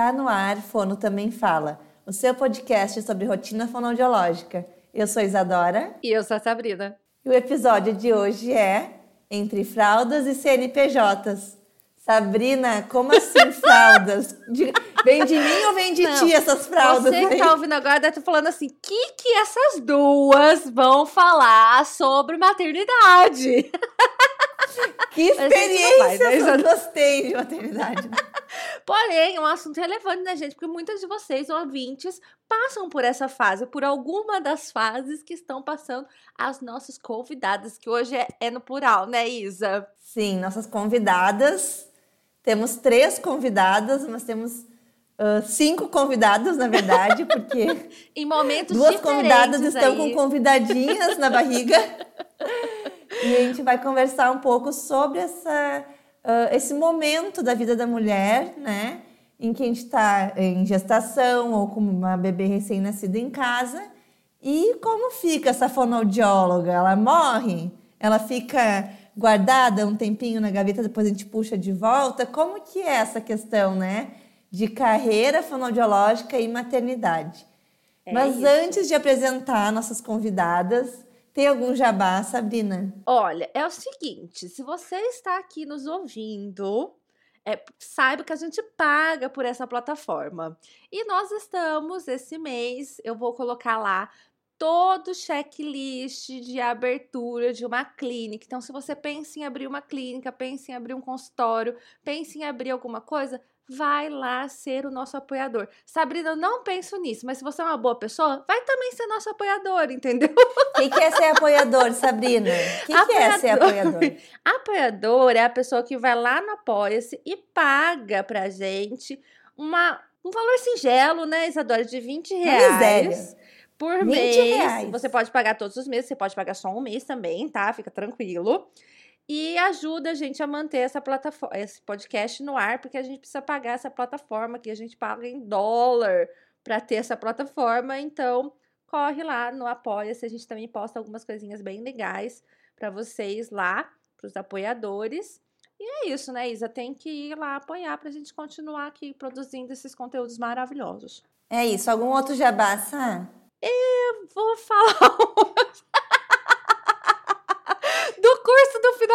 Está no ar, Fono Também Fala, o seu podcast sobre rotina fonoaudiológica. Eu sou Isadora. E eu sou a Sabrina. E o episódio de hoje é Entre Fraldas e CNPJs. Sabrina, como assim fraldas? De, vem de mim ou vem de Não, ti essas fraldas? Você que tá ouvindo agora deve estar falando assim: que que essas duas vão falar sobre maternidade? Que experiência essas duas têm de maternidade. Porém, é um assunto relevante, né, gente? Porque muitas de vocês, ouvintes, passam por essa fase, por alguma das fases que estão passando as nossas convidadas, que hoje é, é no plural, né, Isa? Sim, nossas convidadas. Temos três convidadas, mas temos Uh, cinco convidados, na verdade, porque. em momentos Duas convidadas estão aí. com convidadinhas na barriga. e a gente vai conversar um pouco sobre essa uh, esse momento da vida da mulher, né? Em que a gente está em gestação ou com uma bebê recém-nascida em casa. E como fica essa fonoaudióloga? Ela morre? Ela fica guardada um tempinho na gaveta, depois a gente puxa de volta? Como que é essa questão, né? De carreira fonoaudiológica e maternidade. É Mas isso. antes de apresentar nossas convidadas, tem algum jabá, Sabrina? Olha, é o seguinte: se você está aqui nos ouvindo, é, saiba que a gente paga por essa plataforma. E nós estamos, esse mês, eu vou colocar lá todo o checklist de abertura de uma clínica. Então, se você pensa em abrir uma clínica, pensa em abrir um consultório, pensa em abrir alguma coisa, vai lá ser o nosso apoiador. Sabrina, eu não penso nisso, mas se você é uma boa pessoa, vai também ser nosso apoiador, entendeu? O que, que, é ser apoiador, Sabrina? O que, que, é ser apoiador? Apoiador é a pessoa que vai lá no Apoia-se e paga pra gente uma, um valor singelo, né, Isadora, de 20 reais. Por mês. Reais. Você pode pagar todos os meses, você pode pagar só um mês também, tá? Fica tranquilo e ajuda a gente a manter essa plataforma, esse podcast no ar, porque a gente precisa pagar essa plataforma que a gente paga em dólar para ter essa plataforma. Então, corre lá no Apoia-se, a gente também posta algumas coisinhas bem legais para vocês lá, para os apoiadores. E é isso, né, Isa? Tem que ir lá apoiar para a gente continuar aqui produzindo esses conteúdos maravilhosos. É isso. Algum outro jabá, Sam? Eu vou falar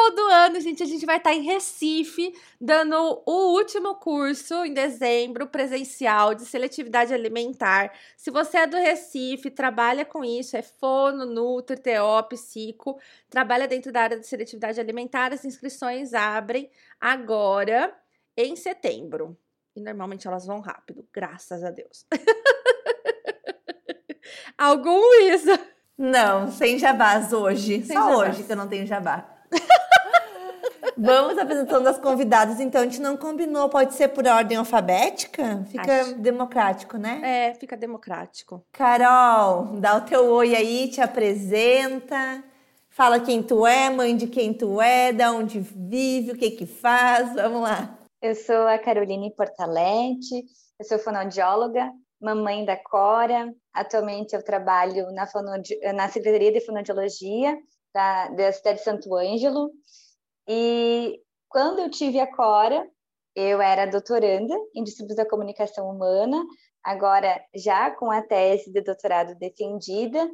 curso do final do ano, gente. A gente vai estar em Recife, dando o último curso em dezembro, presencial, de seletividade alimentar. Se você é do Recife, trabalha com isso, é fono, nutri, TO, psico, trabalha dentro da área de seletividade alimentar, as inscrições abrem agora em setembro. E normalmente elas vão rápido, graças a Deus. Algum isso? Não, sem jabás hoje. Sem Só jabás. hoje que eu não tenho jabá. Vamos apresentando as convidadas, então a gente não combinou, pode ser por ordem alfabética? Fica Acho. democrático, né? É, fica democrático. Carol, dá o teu oi aí, te apresenta, fala quem tu é, mãe de quem tu é, da onde vive, o que que faz, vamos lá. Eu sou a Caroline Portalete, eu sou fonoaudióloga, mamãe da Cora. Atualmente eu trabalho na, na Secretaria de Fonoaudiologia da, da cidade de Santo Ângelo. E quando eu tive a Cora, eu era doutoranda em Discípulos da Comunicação Humana, agora já com a tese de doutorado defendida,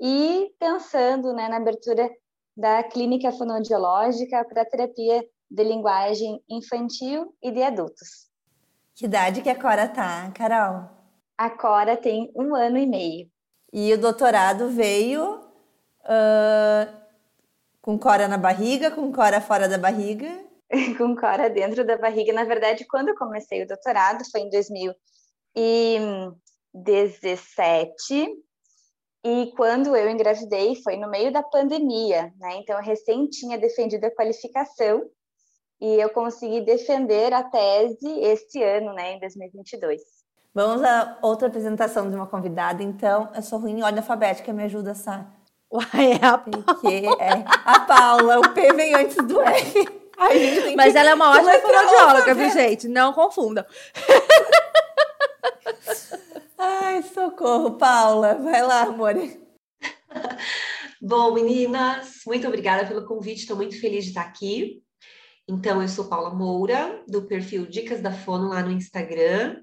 e pensando né, na abertura da clínica fonoaudiológica para terapia de linguagem infantil e de adultos. Que idade que a Cora tá, Carol? A Cora tem um ano e meio. E o doutorado veio uh, com Cora na barriga, com Cora fora da barriga? com Cora dentro da barriga. Na verdade, quando eu comecei o doutorado, foi em 2017. E quando eu engravidei, foi no meio da pandemia, né? Então, eu recém tinha defendido a qualificação e eu consegui defender a tese este ano, né, em 2022. Vamos a outra apresentação de uma convidada, então. Eu sou ruim em ordem alfabética, me ajuda, Sá. Uai, é a Paula. é a Paula, o P vem antes do R. Mas ela é uma ótima fonoaudióloga, viu, gente? Não confundam. Ai, socorro, Paula. Vai lá, amor. Bom, meninas, muito obrigada pelo convite. Estou muito feliz de estar aqui. Então, eu sou Paula Moura, do perfil Dicas da Fono lá no Instagram.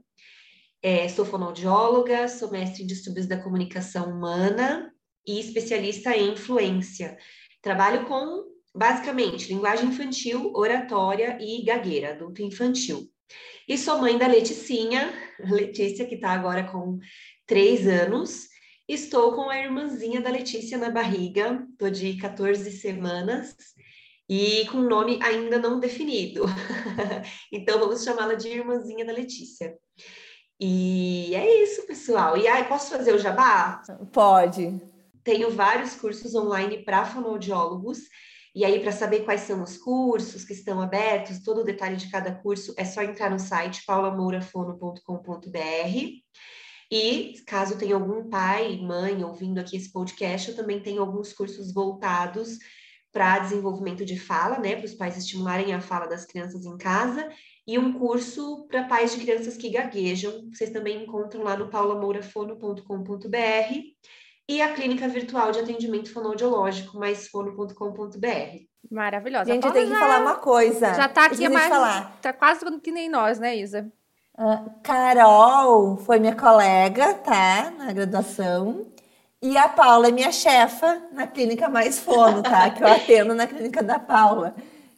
É, sou fonoaudióloga, sou mestre em distúrbios da comunicação humana e especialista em influência. Trabalho com, basicamente, linguagem infantil, oratória e gagueira, adulto infantil. E sou mãe da Leticinha, Letícia, que está agora com três anos. Estou com a irmãzinha da Letícia na barriga, tô de 14 semanas e com nome ainda não definido. então vamos chamá-la de irmãzinha da Letícia. E é isso, pessoal. E aí, posso fazer o jabá? Pode. Tenho vários cursos online para fonoaudiólogos. E aí, para saber quais são os cursos que estão abertos, todo o detalhe de cada curso, é só entrar no site paulamourafono.com.br. E caso tenha algum pai, mãe ouvindo aqui esse podcast, eu também tenho alguns cursos voltados para desenvolvimento de fala, né, para os pais estimularem a fala das crianças em casa, e um curso para pais de crianças que gaguejam. Vocês também encontram lá no paulamourafono.com.br e a clínica virtual de atendimento fonoaudiológico, maisfono.com.br. Maravilhosa. Gente, tem que falar uma coisa. Já está aqui mais. Falar. Tá quase que nem nós, né, Isa? Uh, Carol foi minha colega, tá? Na graduação. E a Paula é minha chefa na clínica Mais Fono, tá? Que eu atendo na clínica da Paula.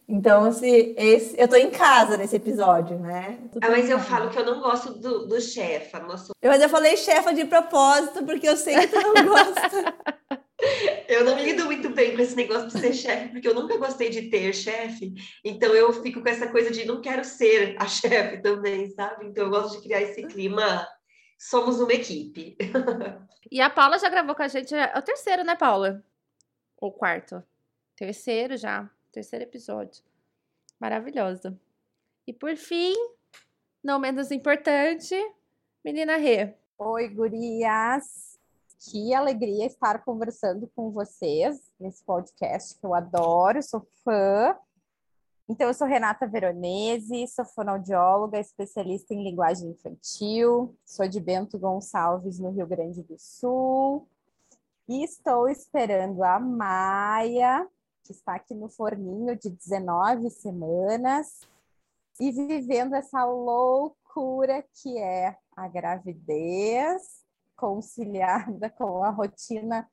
Então, se esse, eu tô em casa nesse episódio, né? Ah, mas eu falo que eu não gosto do, do chefa. Nosso... Eu ainda falei chefa de propósito, porque eu sei que tu não gosta. eu não lido muito bem com esse negócio de ser chefe, porque eu nunca gostei de ter chefe. Então, eu fico com essa coisa de não quero ser a chefe também, sabe? Então, eu gosto de criar esse clima. Somos uma equipe. e a Paula já gravou com a gente. É o terceiro, né, Paula? Ou quarto? Terceiro já terceiro episódio. Maravilhosa. E por fim, não menos importante, menina Rê. Oi, gurias. Que alegria estar conversando com vocês nesse podcast que eu adoro, sou fã. Então, eu sou Renata Veronese, sou fonoaudióloga, especialista em linguagem infantil, sou de Bento Gonçalves, no Rio Grande do Sul, e estou esperando a Maia que está aqui no forninho de 19 semanas e vivendo essa loucura que é a gravidez conciliada com a rotina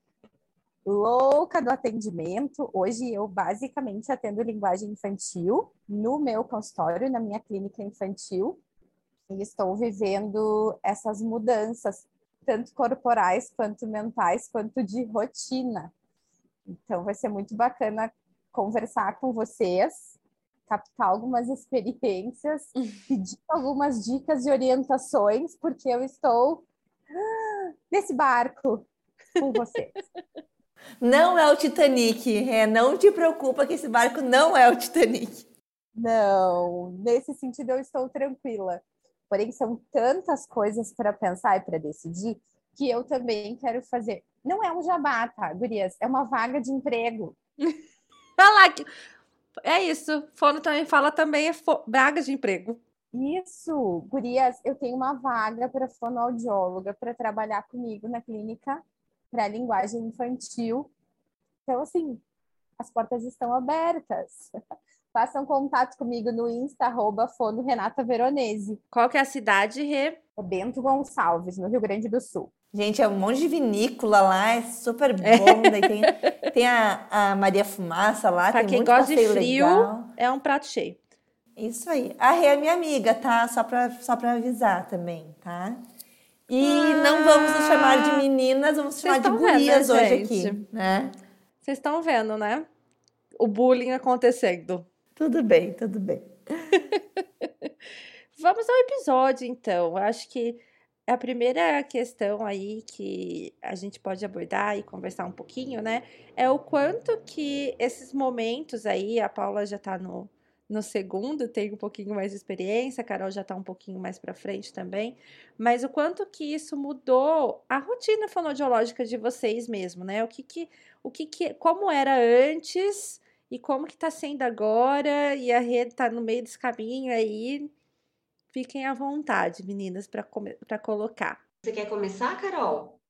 louca do atendimento. Hoje eu basicamente atendo linguagem infantil no meu consultório, na minha clínica infantil, e estou vivendo essas mudanças, tanto corporais quanto mentais, quanto de rotina. Então, vai ser muito bacana conversar com vocês, captar algumas experiências, pedir algumas dicas e orientações, porque eu estou nesse barco com vocês. Não é o Titanic, é, não te preocupa que esse barco não é o Titanic. Não, nesse sentido eu estou tranquila. Porém, são tantas coisas para pensar e para decidir que eu também quero fazer. Não é um jabá, tá, gurias? É uma vaga de emprego. Olha lá, é isso. Fono também fala também é vaga de emprego. Isso, gurias, eu tenho uma vaga para fonoaudióloga para trabalhar comigo na clínica para linguagem infantil. Então, assim, as portas estão abertas. Façam contato comigo no Insta, arroba Fono Renata Veronese. Qual que é a cidade, Rê? É Bento Gonçalves, no Rio Grande do Sul. Gente, é um monte de vinícola lá, é super bom. Daí tem, tem a, a Maria Fumaça lá, pra tem quem muito gosta de frio, legal. é um prato cheio. Isso aí. A Rê é minha amiga, tá? Só pra, só pra avisar também, tá? E ah, não vamos nos chamar de meninas, vamos chamar de gurias vendo, hoje gente? aqui, né? Vocês estão vendo, né? O bullying acontecendo. Tudo bem, tudo bem. vamos ao episódio, então. Acho que a primeira questão aí que a gente pode abordar e conversar um pouquinho, né, é o quanto que esses momentos aí, a Paula já tá no, no segundo, tem um pouquinho mais de experiência, a Carol já tá um pouquinho mais para frente também, mas o quanto que isso mudou a rotina fonodiológica de vocês mesmo, né? O que que, o que que, como era antes e como que tá sendo agora, e a rede tá no meio desse caminho aí, Fiquem à vontade, meninas, para colocar. Você quer começar, Carol?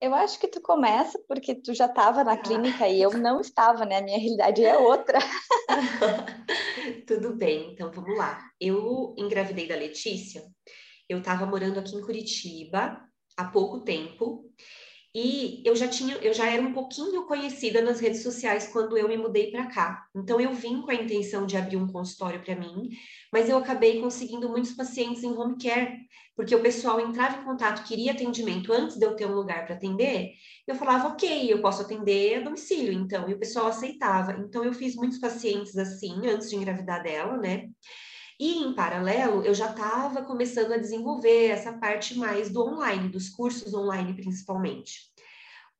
Eu acho que tu começa porque tu já estava na ah. clínica e eu não estava, né? A minha realidade é outra. Tudo bem, então vamos lá. Eu engravidei da Letícia Eu estava morando aqui em Curitiba há pouco tempo e eu já tinha, eu já era um pouquinho conhecida nas redes sociais quando eu me mudei para cá. Então eu vim com a intenção de abrir um consultório para mim, mas eu acabei conseguindo muitos pacientes em home care, porque o pessoal entrava em contato, queria atendimento antes de eu ter um lugar para atender. Eu falava, ok, eu posso atender a domicílio, então, e o pessoal aceitava. Então eu fiz muitos pacientes assim antes de engravidar dela, né? E, em paralelo, eu já estava começando a desenvolver essa parte mais do online, dos cursos online principalmente.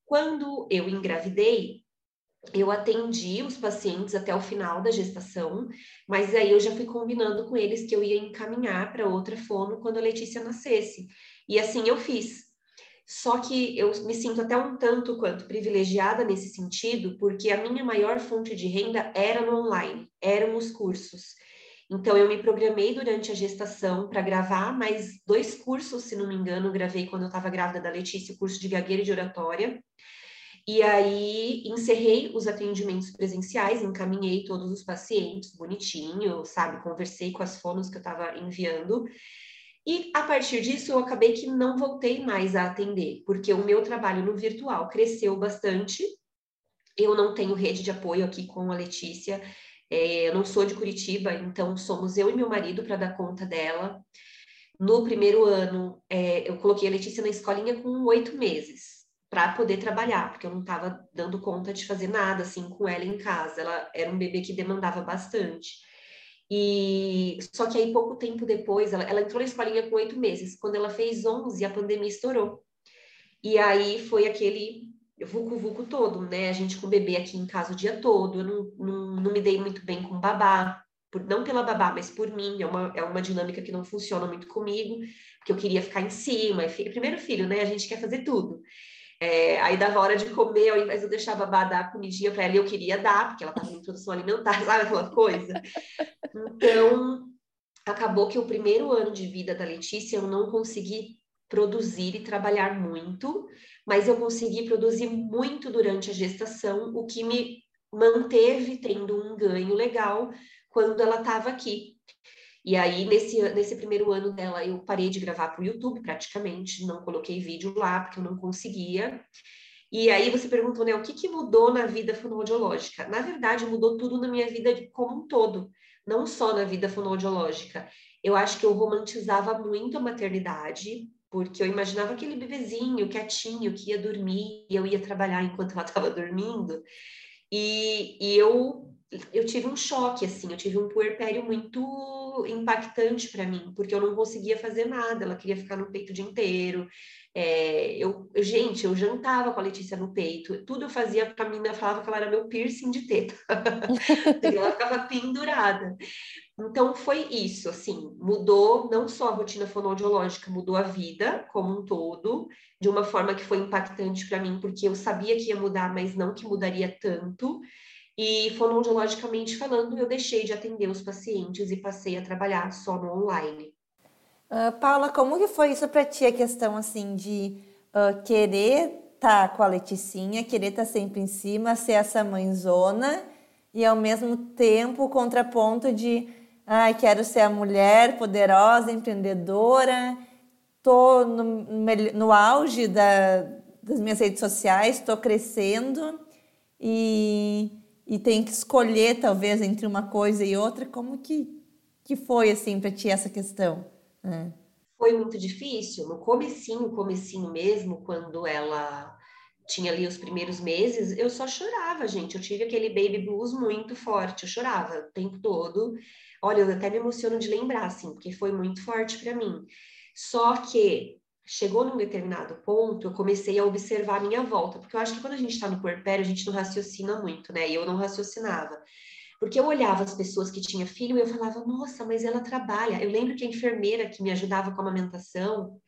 Quando eu engravidei, eu atendi os pacientes até o final da gestação, mas aí eu já fui combinando com eles que eu ia encaminhar para outra fono quando a Letícia nascesse. E assim eu fiz. Só que eu me sinto até um tanto quanto privilegiada nesse sentido, porque a minha maior fonte de renda era no online, eram os cursos. Então, eu me programei durante a gestação para gravar mais dois cursos, se não me engano, gravei quando eu estava grávida da Letícia, o curso de gagueira e de oratória. E aí, encerrei os atendimentos presenciais, encaminhei todos os pacientes, bonitinho, sabe? Conversei com as fonos que eu estava enviando. E a partir disso, eu acabei que não voltei mais a atender, porque o meu trabalho no virtual cresceu bastante. Eu não tenho rede de apoio aqui com a Letícia, é, eu não sou de Curitiba, então somos eu e meu marido para dar conta dela. No primeiro ano, é, eu coloquei a Letícia na escolinha com oito meses para poder trabalhar, porque eu não estava dando conta de fazer nada assim com ela em casa. Ela era um bebê que demandava bastante. E só que aí pouco tempo depois, ela, ela entrou na escolinha com oito meses. Quando ela fez onze, a pandemia estourou. E aí foi aquele vucu-vucu todo, né? A gente com o bebê aqui em casa o dia todo, eu não, não, não me dei muito bem com babá, por, não pela babá, mas por mim, é uma, é uma dinâmica que não funciona muito comigo, porque eu queria ficar em cima, é primeiro filho, né? A gente quer fazer tudo. É, aí dava hora de comer, ao invés de eu deixar a babá dar comidinha para ela, eu queria dar, porque ela estava em introdução alimentar, sabe aquela coisa? Então, acabou que o primeiro ano de vida da Letícia eu não consegui produzir e trabalhar muito, mas eu consegui produzir muito durante a gestação, o que me manteve tendo um ganho legal quando ela estava aqui. E aí, nesse, nesse primeiro ano dela, eu parei de gravar para o YouTube praticamente, não coloquei vídeo lá, porque eu não conseguia. E aí você perguntou, né, o que, que mudou na vida fonoaudiológica? Na verdade, mudou tudo na minha vida como um todo, não só na vida fonoaudiológica. Eu acho que eu romantizava muito a maternidade, porque eu imaginava aquele bebezinho quietinho que ia dormir e eu ia trabalhar enquanto ela estava dormindo. E, e eu, eu tive um choque, assim, eu tive um puerpério muito impactante para mim, porque eu não conseguia fazer nada, ela queria ficar no peito o dia inteiro. É, eu, gente, eu jantava com a Letícia no peito, tudo eu fazia mim, ela falava que ela era meu piercing de teta, ela ficava pendurada. Então foi isso, assim, mudou não só a rotina fonoaudiológica, mudou a vida como um todo, de uma forma que foi impactante para mim, porque eu sabia que ia mudar, mas não que mudaria tanto. E fonoaudiologicamente falando, eu deixei de atender os pacientes e passei a trabalhar só no online. Uh, Paula, como que foi isso para ti a questão assim de uh, querer estar tá com a Leticinha, querer estar tá sempre em cima, ser essa mãezona e ao mesmo tempo o contraponto de Ai, quero ser a mulher poderosa, empreendedora. Estou no, no, auge da, das minhas redes sociais, estou crescendo e, e tenho que escolher, talvez, entre uma coisa e outra. Como que, que foi, assim, para ti essa questão? É. Foi muito difícil. No comecinho, comecinho mesmo, quando ela tinha ali os primeiros meses, eu só chorava, gente. Eu tive aquele baby blues muito forte. Eu chorava o tempo todo. Olha, eu até me emociono de lembrar, assim, porque foi muito forte para mim. Só que chegou num determinado ponto, eu comecei a observar a minha volta, porque eu acho que quando a gente está no puerpério, a gente não raciocina muito, né? E eu não raciocinava. Porque eu olhava as pessoas que tinham filho e eu falava, nossa, mas ela trabalha. Eu lembro que a enfermeira que me ajudava com a amamentação,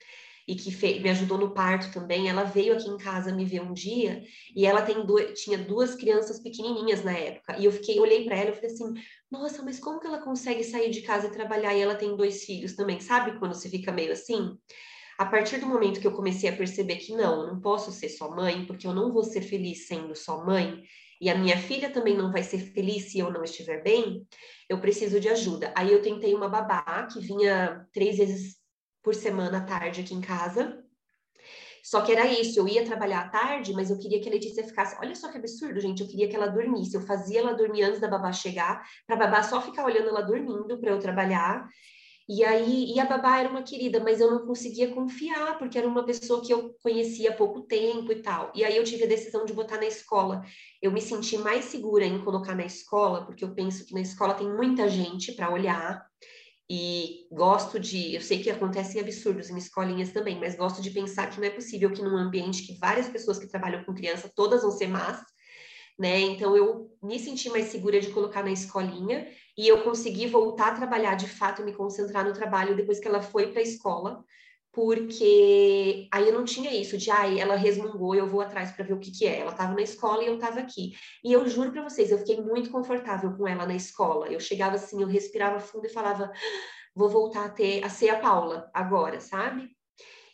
e que me ajudou no parto também, ela veio aqui em casa me ver um dia e ela tem tinha duas crianças pequenininhas na época. E eu fiquei, olhei para ela e falei assim: "Nossa, mas como que ela consegue sair de casa e trabalhar e ela tem dois filhos também?" Sabe quando você fica meio assim? A partir do momento que eu comecei a perceber que não, eu não posso ser só mãe, porque eu não vou ser feliz sendo só mãe, e a minha filha também não vai ser feliz se eu não estiver bem, eu preciso de ajuda. Aí eu tentei uma babá que vinha três vezes por semana à tarde aqui em casa. Só que era isso, eu ia trabalhar à tarde, mas eu queria que a Letícia ficasse. Olha só que absurdo, gente. Eu queria que ela dormisse. Eu fazia ela dormir antes da babá chegar, para a babá só ficar olhando ela dormindo para eu trabalhar. E aí, e a babá era uma querida, mas eu não conseguia confiar, porque era uma pessoa que eu conhecia há pouco tempo e tal. E aí eu tive a decisão de botar na escola. Eu me senti mais segura em colocar na escola, porque eu penso que na escola tem muita gente para olhar. E gosto de, eu sei que acontecem absurdos em escolinhas também, mas gosto de pensar que não é possível que num ambiente que várias pessoas que trabalham com criança, todas vão ser más, né? Então eu me senti mais segura de colocar na escolinha e eu consegui voltar a trabalhar de fato e me concentrar no trabalho depois que ela foi para a escola, porque aí eu não tinha isso de, ai, ah, ela resmungou, eu vou atrás para ver o que que é. Ela estava na escola e eu estava aqui. E eu juro para vocês, eu fiquei muito confortável com ela na escola. Eu chegava assim, eu respirava fundo e falava, vou voltar a ter a ser a Paula agora, sabe?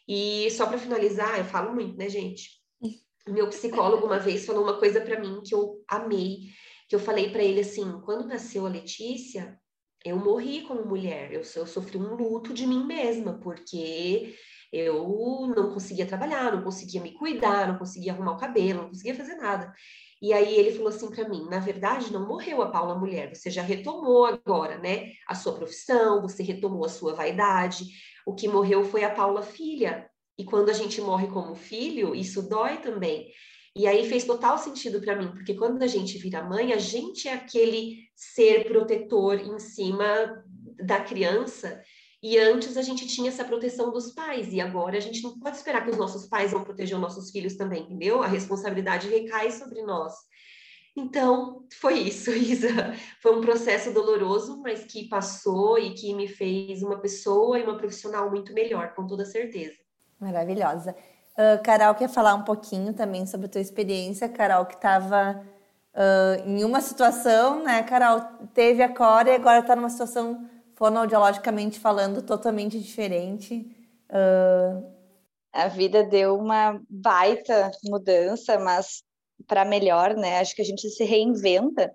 E só para finalizar, eu falo muito, né, gente? Meu psicólogo uma vez falou uma coisa para mim que eu amei, que eu falei para ele assim, quando nasceu a Letícia, eu morri como mulher, eu, eu sofri um luto de mim mesma, porque eu não conseguia trabalhar, não conseguia me cuidar, não conseguia arrumar o cabelo, não conseguia fazer nada. E aí ele falou assim para mim: na verdade, não morreu a Paula mulher, você já retomou agora, né, a sua profissão, você retomou a sua vaidade. O que morreu foi a Paula filha. E quando a gente morre como filho, isso dói também. E aí fez total sentido para mim, porque quando a gente vira mãe, a gente é aquele ser protetor em cima da criança. E antes a gente tinha essa proteção dos pais, e agora a gente não pode esperar que os nossos pais vão proteger os nossos filhos também, entendeu? A responsabilidade recai sobre nós. Então, foi isso, Isa. Foi um processo doloroso, mas que passou e que me fez uma pessoa e uma profissional muito melhor, com toda certeza. Maravilhosa. Uh, Carol quer falar um pouquinho também sobre a tua experiência. Carol que estava uh, em uma situação, né? Carol teve a Cora e agora está numa situação fonoaudiologicamente falando totalmente diferente. Uh... A vida deu uma baita mudança, mas para melhor, né? Acho que a gente se reinventa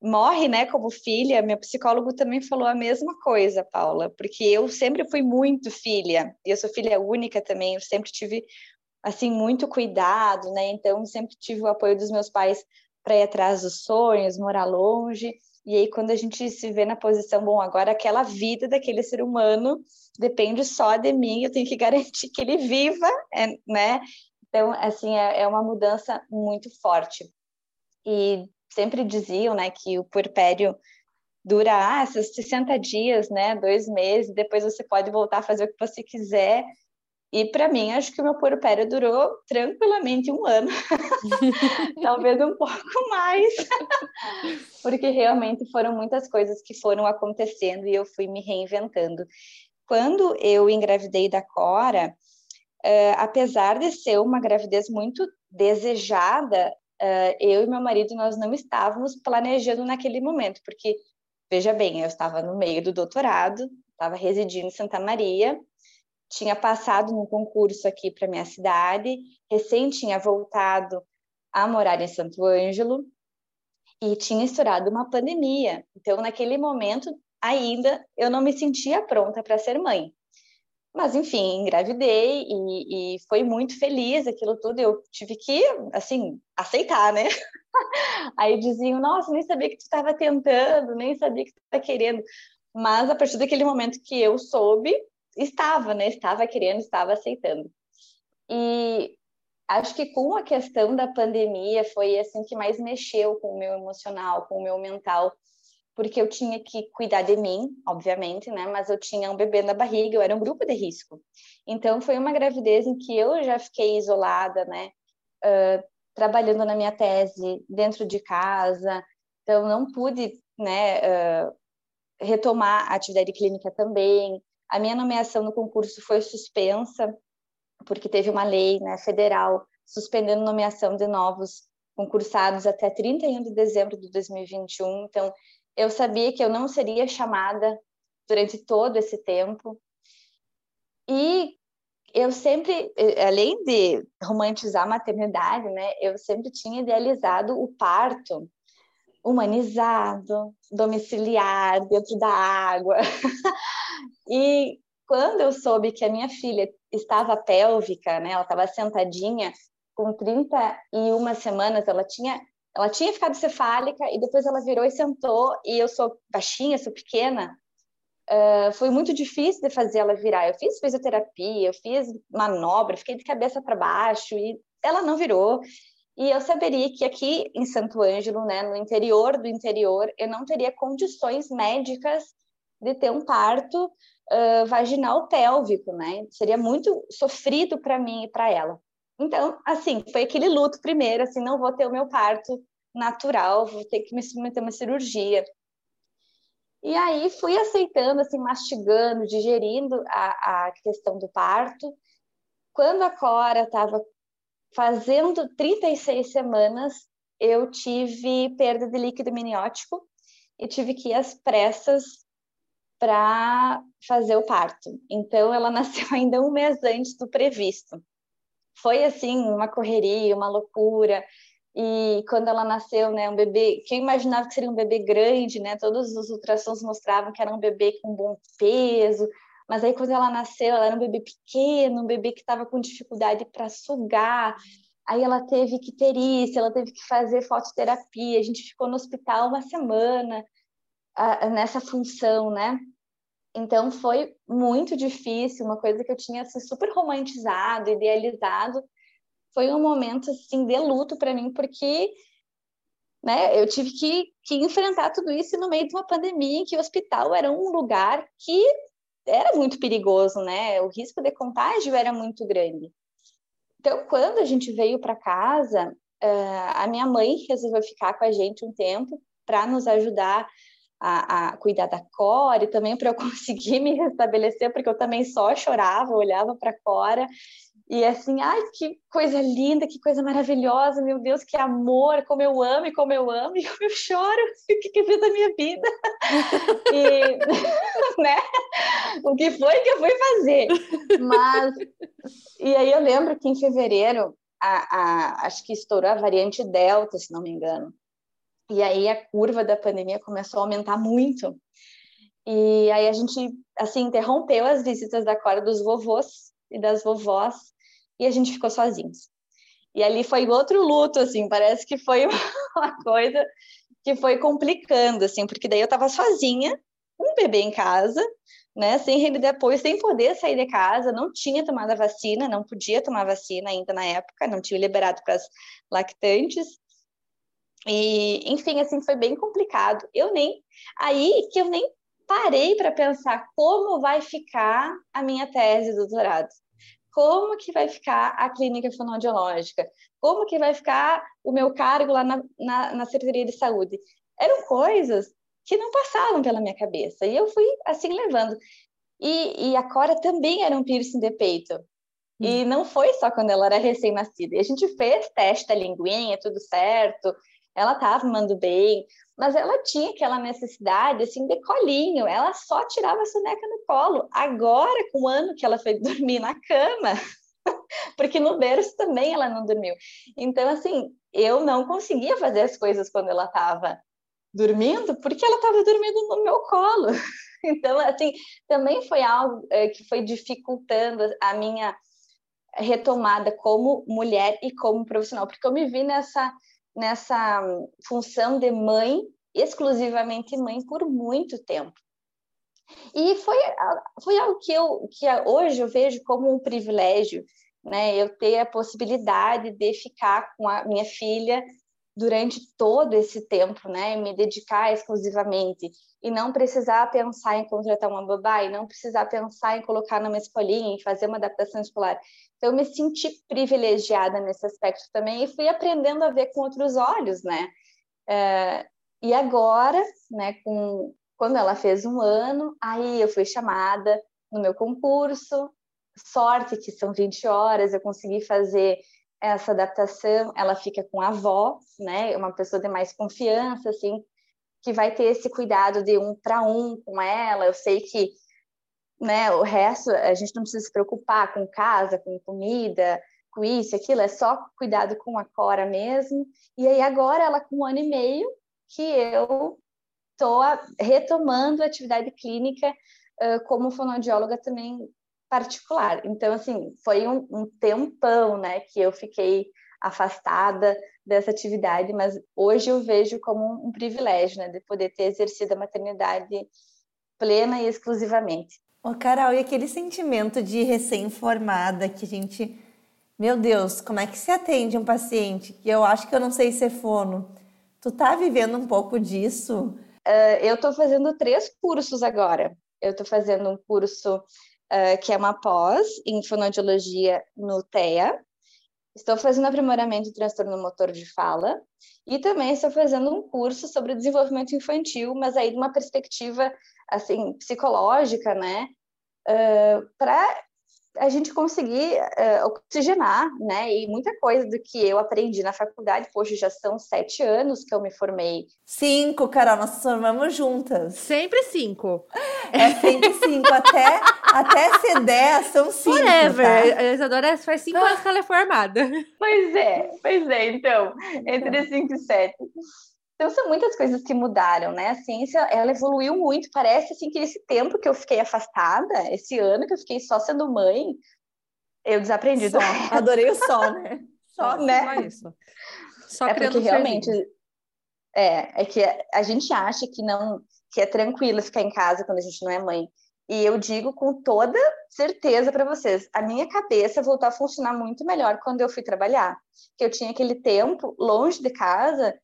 morre, né, como filha, meu psicólogo também falou a mesma coisa, Paula, porque eu sempre fui muito filha, e eu sou filha única também, eu sempre tive assim muito cuidado, né? Então sempre tive o apoio dos meus pais para ir atrás dos sonhos, morar longe. E aí quando a gente se vê na posição, bom, agora aquela vida daquele ser humano depende só de mim, eu tenho que garantir que ele viva, é, né? Então, assim, é, é uma mudança muito forte. E sempre diziam, né, que o puerpério dura ah, esses 60 dias, né, dois meses, depois você pode voltar a fazer o que você quiser. E para mim, acho que o meu puerpério durou tranquilamente um ano, talvez um pouco mais, porque realmente foram muitas coisas que foram acontecendo e eu fui me reinventando. Quando eu engravidei da Cora, uh, apesar de ser uma gravidez muito desejada, uh, eu e meu marido nós não estávamos planejando naquele momento, porque veja bem, eu estava no meio do doutorado, estava residindo em Santa Maria, tinha passado no concurso aqui para minha cidade, recém tinha voltado a morar em Santo Ângelo e tinha estourado uma pandemia. Então, naquele momento, ainda eu não me sentia pronta para ser mãe. Mas, enfim, engravidei e, e, foi muito feliz aquilo tudo. Eu tive que, assim, aceitar, né? Aí diziam, nossa, nem sabia que tu estava tentando, nem sabia que tu estava querendo. Mas, a partir daquele momento que eu soube, estava, né? Estava querendo, estava aceitando. E acho que com a questão da pandemia foi, assim, que mais mexeu com o meu emocional, com o meu mental porque eu tinha que cuidar de mim, obviamente, né? Mas eu tinha um bebê na barriga, eu era um grupo de risco. Então foi uma gravidez em que eu já fiquei isolada, né? Uh, trabalhando na minha tese dentro de casa, então não pude, né? Uh, retomar a atividade clínica também. A minha nomeação no concurso foi suspensa porque teve uma lei, né, federal suspendendo nomeação de novos concursados até 31 de dezembro de 2021. Então, eu sabia que eu não seria chamada durante todo esse tempo. E eu sempre, além de romantizar a maternidade, né, eu sempre tinha idealizado o parto humanizado, domiciliar, dentro da água. e quando eu soube que a minha filha estava pélvica, né, ela estava sentadinha, com 31 semanas, ela tinha, ela tinha ficado cefálica e depois ela virou e sentou, e eu sou baixinha, sou pequena, uh, foi muito difícil de fazer ela virar. Eu fiz fisioterapia, eu fiz manobra, fiquei de cabeça para baixo e ela não virou. E eu saberia que aqui em Santo Ângelo, né, no interior do interior, eu não teria condições médicas de ter um parto uh, vaginal pélvico, né? Seria muito sofrido para mim e para ela. Então, assim, foi aquele luto primeiro, assim, não vou ter o meu parto natural, vou ter que me submeter a uma cirurgia. E aí fui aceitando, assim, mastigando, digerindo a, a questão do parto. Quando a Cora estava fazendo 36 semanas, eu tive perda de líquido miniótico e tive que ir às pressas para fazer o parto. Então, ela nasceu ainda um mês antes do previsto. Foi, assim, uma correria, uma loucura. E quando ela nasceu, né, um bebê, quem imaginava que seria um bebê grande, né? Todos os ultrassons mostravam que era um bebê com bom peso, mas aí, quando ela nasceu, ela era um bebê pequeno, um bebê que estava com dificuldade para sugar. Aí ela teve que ter isso, ela teve que fazer fototerapia. A gente ficou no hospital uma semana a, nessa função, né? Então foi muito difícil, uma coisa que eu tinha assim, super romantizado, idealizado. Foi um momento assim de luto para mim, porque né, eu tive que, que enfrentar tudo isso no meio de uma pandemia em que o hospital era um lugar que era muito perigoso, né? O risco de contágio era muito grande. Então, quando a gente veio para casa, uh, a minha mãe resolveu ficar com a gente um tempo para nos ajudar a, a, cuidar da Cora e também para eu conseguir me restabelecer, porque eu também só chorava, olhava para a Cora e assim, ai, que coisa linda, que coisa maravilhosa, meu Deus, que amor, como eu amo e como eu amo, e como eu choro, o que que eu fiz da minha vida? e, né? O que foi que eu fui fazer? Mas, e aí eu lembro que em fevereiro, a, a, acho que estourou a variante Delta, se não me engano, e aí a curva da pandemia começou a aumentar muito, e aí a gente, assim, interrompeu as visitas da Cora dos vovôs e das vovós e a gente ficou sozinhos. E ali foi outro luto, assim, parece que foi uma coisa que foi complicando, assim, porque daí eu estava sozinha, um bebê em casa, né, sem rede de apoio, sem poder sair de casa, não tinha tomado a vacina, não podia tomar vacina ainda na época, não tinha liberado para as lactantes. E, enfim, assim, foi bem complicado. Eu nem aí que eu nem parei para pensar como vai ficar a minha tese de doutorado como que vai ficar a clínica fonoaudiológica, como que vai ficar o meu cargo lá na, na, na Secretaria de Saúde. Eram coisas que não passavam pela minha cabeça, e eu fui assim levando. E, e a Cora também era um piercing de peito, e hum. não foi só quando ela era recém-nascida. E a gente fez teste da linguinha, tudo certo, ela estava mandando bem, mas ela tinha aquela necessidade assim de colinho, ela só tirava a soneca no colo. Agora, com o ano que ela foi dormir na cama, porque no berço também ela não dormiu. Então, assim, eu não conseguia fazer as coisas quando ela estava dormindo, porque ela estava dormindo no meu colo. Então, assim, também foi algo é, que foi dificultando a minha retomada como mulher e como profissional, porque eu me vi nessa nessa função de mãe, exclusivamente mãe, por muito tempo. E foi, foi algo que, eu, que hoje eu vejo como um privilégio, né? Eu ter a possibilidade de ficar com a minha filha durante todo esse tempo, né? Me dedicar exclusivamente e não precisar pensar em contratar uma babá e não precisar pensar em colocar numa escolinha e fazer uma adaptação escolar. Então, eu me senti privilegiada nesse aspecto também e fui aprendendo a ver com outros olhos, né? É, e agora, né, com, quando ela fez um ano, aí eu fui chamada no meu concurso, sorte que são 20 horas, eu consegui fazer essa adaptação, ela fica com a avó, né, uma pessoa de mais confiança, assim, que vai ter esse cuidado de um para um com ela, eu sei que né? O resto a gente não precisa se preocupar com casa, com comida, com isso, aquilo, é só cuidado com a Cora mesmo. E aí agora ela com um ano e meio que eu estou retomando a atividade clínica uh, como fonoaudióloga também particular. Então, assim, foi um, um tempão, né, que eu fiquei afastada dessa atividade, mas hoje eu vejo como um, privilégio, né, de poder ter exercido a maternidade plena e exclusivamente. Ô, Carol, e aquele sentimento de recém-formada que a gente. Meu Deus, como é que se atende um paciente que eu acho que eu não sei ser fono? Tu tá vivendo um pouco disso? Uh, eu tô fazendo três cursos agora. Eu tô fazendo um curso uh, que é uma pós em fonoaudiologia no TEA. Estou fazendo aprimoramento do transtorno motor de fala e também estou fazendo um curso sobre desenvolvimento infantil, mas aí de uma perspectiva assim psicológica, né, uh, para a gente conseguir uh, oxigenar, né? E muita coisa do que eu aprendi na faculdade, poxa, já são sete anos que eu me formei. Cinco, Carol, nós formamos juntas. Sempre cinco. É sempre cinco, até, até ser dez, são cinco. Forever. Tá? A Isadora faz cinco anos que ela é formada. Pois é, pois é, então, entre cinco e sete. Então são muitas coisas que mudaram, né? A ciência ela evoluiu muito. Parece assim que esse tempo que eu fiquei afastada, esse ano que eu fiquei só sendo mãe, eu desaprendi. Só. Adorei o só, né? Só, né? Isso. Só é porque realmente é, é que a gente acha que não que é tranquilo ficar em casa quando a gente não é mãe. E eu digo com toda certeza para vocês, a minha cabeça voltou a funcionar muito melhor quando eu fui trabalhar, que eu tinha aquele tempo longe de casa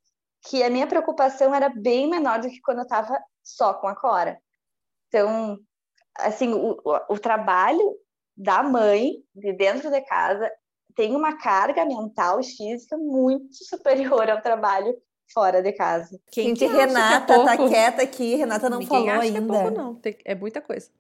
que a minha preocupação era bem menor do que quando eu estava só com a Cora. Então, assim, o, o, o trabalho da mãe de dentro de casa tem uma carga mental e física muito superior ao trabalho fora de casa. Quem Gente, que Renata é tá quieta aqui, Renata não Ninguém falou ainda. é pouco, não. Tem, é muita coisa.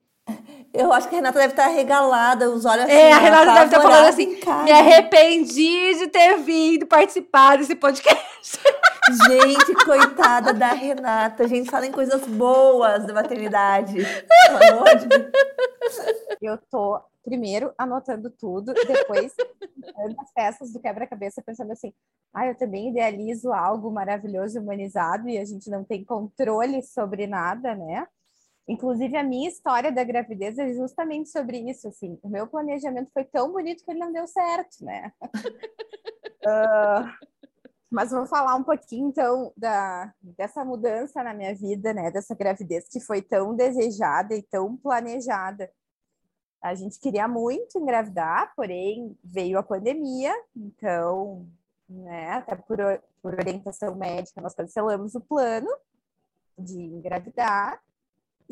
Eu acho que a Renata deve estar regalada, os olhos assim. É, a Renata deve estar falando assim: me arrependi de ter vindo participar desse podcast. Gente, coitada da Renata. A gente fala em coisas boas da maternidade. Pelo amor de Deus. Eu tô primeiro anotando tudo, depois as peças do quebra-cabeça pensando assim, ah, eu também idealizo algo maravilhoso, humanizado e a gente não tem controle sobre nada, né? Inclusive, a minha história da gravidez é justamente sobre isso, assim. O meu planejamento foi tão bonito que ele não deu certo, né? uh, mas vou falar um pouquinho, então, da, dessa mudança na minha vida, né? Dessa gravidez que foi tão desejada e tão planejada. A gente queria muito engravidar, porém veio a pandemia, então, né, até por, por orientação médica, nós cancelamos o plano de engravidar.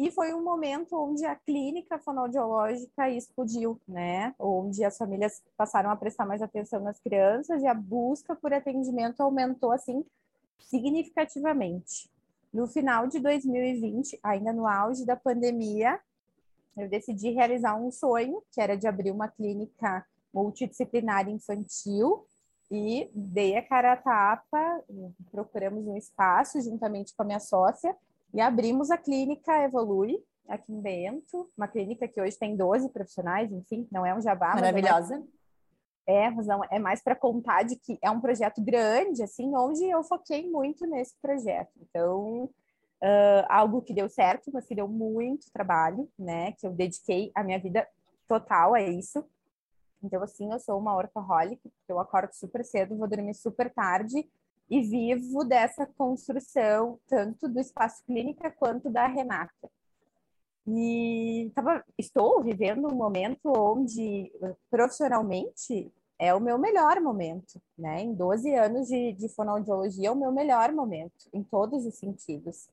E foi um momento onde a clínica fonoaudiológica explodiu, né? Onde as famílias passaram a prestar mais atenção nas crianças e a busca por atendimento aumentou assim significativamente. No final de 2020, ainda no auge da pandemia, eu decidi realizar um sonho, que era de abrir uma clínica multidisciplinar infantil e dei a cara a tapa, procuramos um espaço juntamente com a minha sócia e abrimos a clínica Evolui, aqui em Bento, uma clínica que hoje tem 12 profissionais, enfim, não é um jabá. Maravilhosa. É, mas não, é mais para contar de que é um projeto grande, assim, onde eu foquei muito nesse projeto. Então, uh, algo que deu certo, mas que deu muito trabalho, né? Que eu dediquei a minha vida total a isso. Então, assim, eu sou uma workaholic, eu acordo super cedo, vou dormir super tarde e vivo dessa construção, tanto do espaço clínica quanto da Renata. E tava, estou vivendo um momento onde, profissionalmente, é o meu melhor momento, né? Em 12 anos de, de fonoaudiologia, é o meu melhor momento, em todos os sentidos.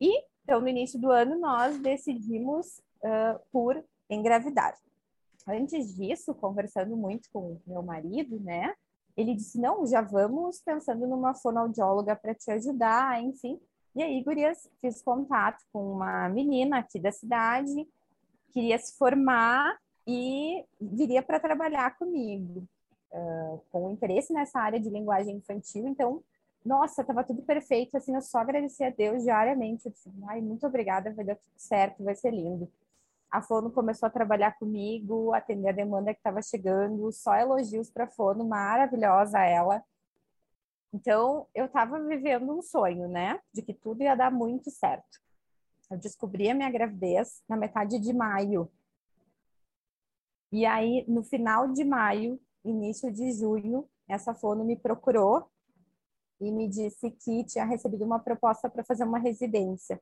E, então, no início do ano, nós decidimos uh, por engravidar. Antes disso, conversando muito com meu marido, né? Ele disse: Não, já vamos pensando numa fonoaudióloga para te ajudar, enfim. E aí, Gurias, fiz contato com uma menina aqui da cidade, queria se formar e viria para trabalhar comigo, uh, com interesse nessa área de linguagem infantil. Então, nossa, estava tudo perfeito, assim, eu só agradeci a Deus diariamente. Eu disse, ai, muito obrigada, vai dar tudo certo, vai ser lindo. A Fono começou a trabalhar comigo, atender a demanda que estava chegando, só elogios para a Fono, maravilhosa ela. Então, eu estava vivendo um sonho, né? De que tudo ia dar muito certo. Eu descobri a minha gravidez na metade de maio. E aí, no final de maio, início de junho, essa fono me procurou e me disse que tinha recebido uma proposta para fazer uma residência,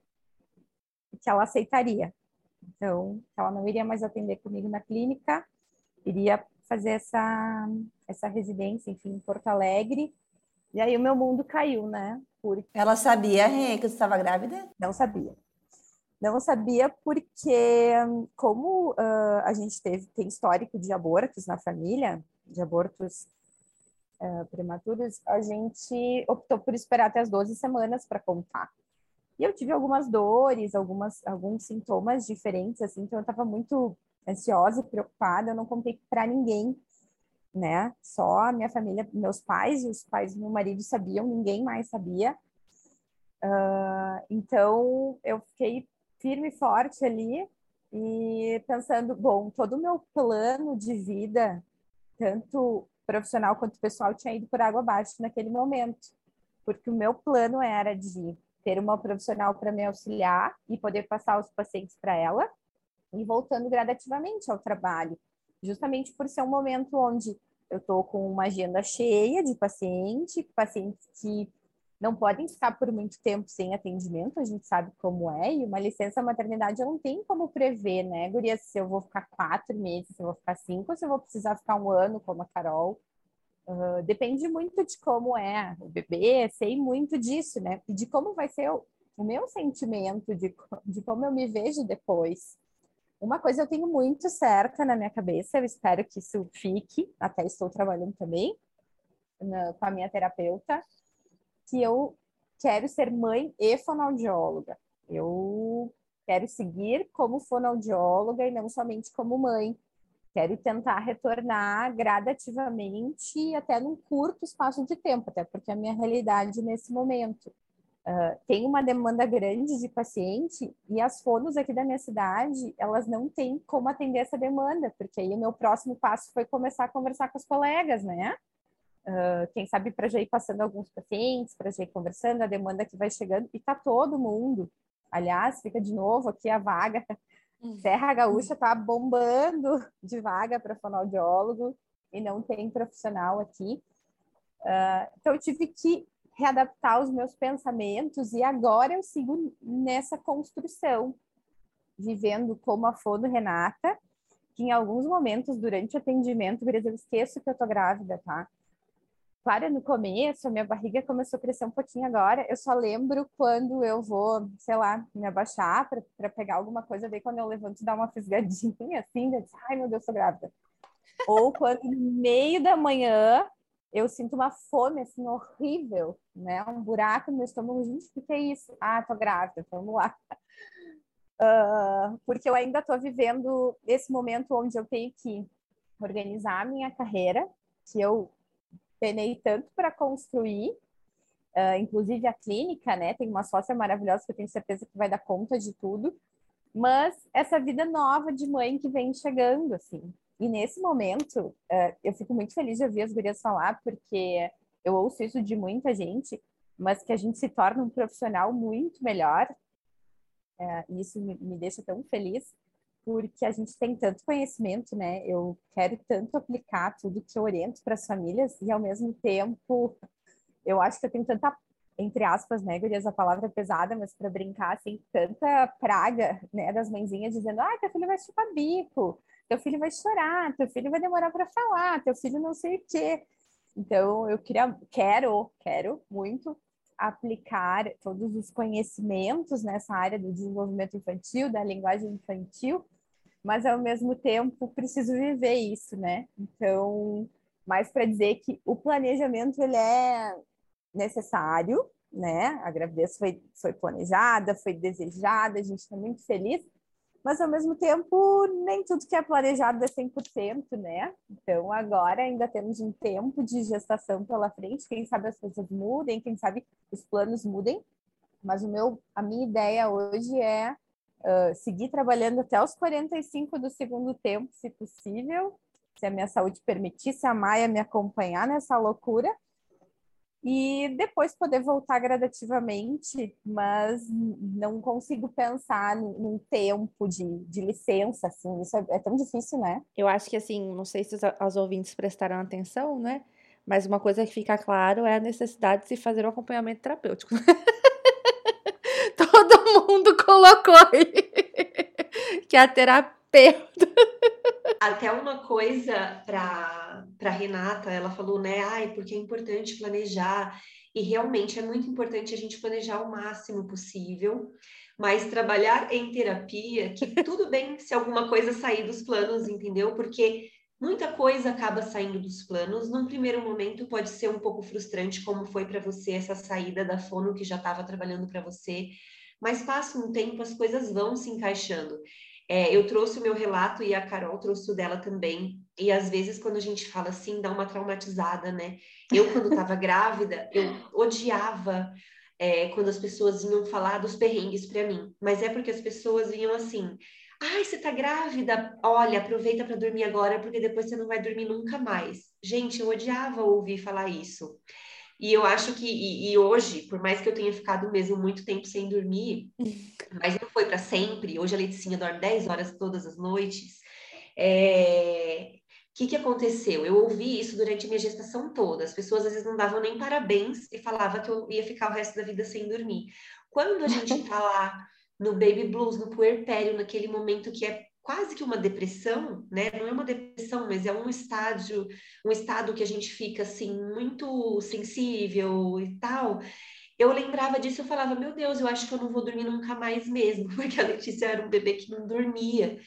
que ela aceitaria. Então, ela não iria mais atender comigo na clínica, iria fazer essa, essa residência, enfim, em Porto Alegre. E aí o meu mundo caiu, né? Porque... Ela sabia, Rê, que você estava grávida? Não sabia. Não sabia porque, como uh, a gente teve, tem histórico de abortos na família, de abortos uh, prematuros, a gente optou por esperar até as 12 semanas para contar. E eu tive algumas dores, algumas, alguns sintomas diferentes, assim, então eu estava muito ansiosa e preocupada, eu não contei para ninguém, né? Só a minha família, meus pais e os pais do meu marido sabiam, ninguém mais sabia. Uh, então eu fiquei firme e forte ali e pensando, bom, todo o meu plano de vida, tanto profissional quanto pessoal, tinha ido por água abaixo naquele momento, porque o meu plano era de ter uma profissional para me auxiliar e poder passar os pacientes para ela, e voltando gradativamente ao trabalho, justamente por ser um momento onde eu estou com uma agenda cheia de paciente, pacientes que não podem ficar por muito tempo sem atendimento, a gente sabe como é, e uma licença maternidade eu não tem como prever, né, Guria, se eu vou ficar quatro meses, se eu vou ficar cinco, se eu vou precisar ficar um ano, como a Carol. Depende muito de como é o bebê, sei muito disso, né, e de como vai ser o, o meu sentimento, de, de como eu me vejo depois. Uma coisa eu tenho muito certa na minha cabeça, eu espero que isso fique, até estou trabalhando também na, com a minha terapeuta, que eu quero ser mãe e fonoaudióloga. Eu quero seguir como fonoaudióloga e não somente como mãe. Quero tentar retornar gradativamente até num curto espaço de tempo, até porque é a minha realidade nesse momento. Uh, tem uma demanda grande de paciente e as fonos aqui da minha cidade, elas não têm como atender essa demanda, porque aí o meu próximo passo foi começar a conversar com os colegas, né? Uh, quem sabe para já ir passando alguns pacientes, para já ir conversando, a demanda que vai chegando, e tá todo mundo. Aliás, fica de novo aqui a vaga. Hum. Serra Gaúcha tá bombando de vaga para fonoaudiólogo e não tem profissional aqui. Uh, então, eu tive que readaptar os meus pensamentos e agora eu sigo nessa construção, vivendo como a Fono Renata, que em alguns momentos durante o atendimento, eu esqueço que eu tô grávida, tá? Claro, no começo, a minha barriga começou a crescer um pouquinho agora. Eu só lembro quando eu vou, sei lá, me abaixar para pegar alguma coisa, daí quando eu levanto, dá uma fisgadinha assim, de, ai meu Deus, sou grávida. Ou quando no meio da manhã eu sinto uma fome assim horrível, né? Um buraco no meu estômago. Gente, o que é isso? Ah, tô grávida, vamos lá. Uh, porque eu ainda estou vivendo esse momento onde eu tenho que organizar a minha carreira, que eu penei tanto para construir, uh, inclusive a clínica, né? Tem uma sócia maravilhosa que eu tenho certeza que vai dar conta de tudo, mas essa vida nova de mãe que vem chegando, assim. E nesse momento, uh, eu fico muito feliz de ouvir as gurias falar, porque eu ouço isso de muita gente, mas que a gente se torna um profissional muito melhor. Uh, e isso me, me deixa tão feliz, porque a gente tem tanto conhecimento, né? Eu quero tanto aplicar tudo que eu oriento para as famílias, e ao mesmo tempo, eu acho que eu tenho tanta entre aspas, né, gurias, a palavra é pesada, mas para brincar, assim, tanta praga, né, das mãezinhas dizendo, ah, teu filho vai chupar bico, teu filho vai chorar, teu filho vai demorar para falar, teu filho não sei o quê. Então, eu queria, quero, quero muito aplicar todos os conhecimentos nessa área do desenvolvimento infantil, da linguagem infantil, mas ao mesmo tempo preciso viver isso, né? Então, mais para dizer que o planejamento ele é necessário, né? A gravidez foi, foi planejada, foi desejada, a gente está muito feliz, mas ao mesmo tempo nem tudo que é planejado é 100%, né? Então agora ainda temos um tempo de gestação pela frente, quem sabe as coisas mudem, quem sabe os planos mudem, mas o meu, a minha ideia hoje é uh, seguir trabalhando até os 45 do segundo tempo, se possível, se a minha saúde permitir, se a Maia me acompanhar nessa loucura, e depois poder voltar gradativamente, mas não consigo pensar num tempo de, de licença, assim, isso é, é, tão difícil, né? Eu acho que, assim, não sei se os ouvintes prestaram atenção, né? Mas uma coisa que fica claro é a necessidade de se fazer um acompanhamento terapêutico. Todo mundo colocou aí que a terapeuta. Até uma coisa para para Renata, ela falou, né, ai, porque é importante planejar. E realmente é muito importante a gente planejar o máximo possível, mas trabalhar em terapia, que tudo bem se alguma coisa sair dos planos, entendeu? Porque muita coisa acaba saindo dos planos. Num primeiro momento pode ser um pouco frustrante, como foi para você essa saída da fono que já estava trabalhando para você, mas passa um tempo, as coisas vão se encaixando. É, eu trouxe o meu relato e a Carol trouxe o dela também. E às vezes, quando a gente fala assim, dá uma traumatizada, né? Eu, quando estava grávida, eu odiava é, quando as pessoas vinham falar dos perrengues para mim. Mas é porque as pessoas vinham assim: ai, você tá grávida? Olha, aproveita para dormir agora, porque depois você não vai dormir nunca mais. Gente, eu odiava ouvir falar isso. E eu acho que, e, e, hoje, por mais que eu tenha ficado mesmo muito tempo sem dormir, mas não foi para sempre, hoje a Leticinha dorme 10 horas todas as noites. É... O que, que aconteceu? Eu ouvi isso durante a minha gestação toda. As pessoas às vezes não davam nem parabéns e falavam que eu ia ficar o resto da vida sem dormir. Quando a gente tá lá no baby blues, no puerpério, naquele momento que é quase que uma depressão, né? Não é uma depressão, mas é um estágio, um estado que a gente fica assim muito sensível e tal. Eu lembrava disso, eu falava, meu Deus, eu acho que eu não vou dormir nunca mais mesmo, porque a Letícia era um bebê que não dormia.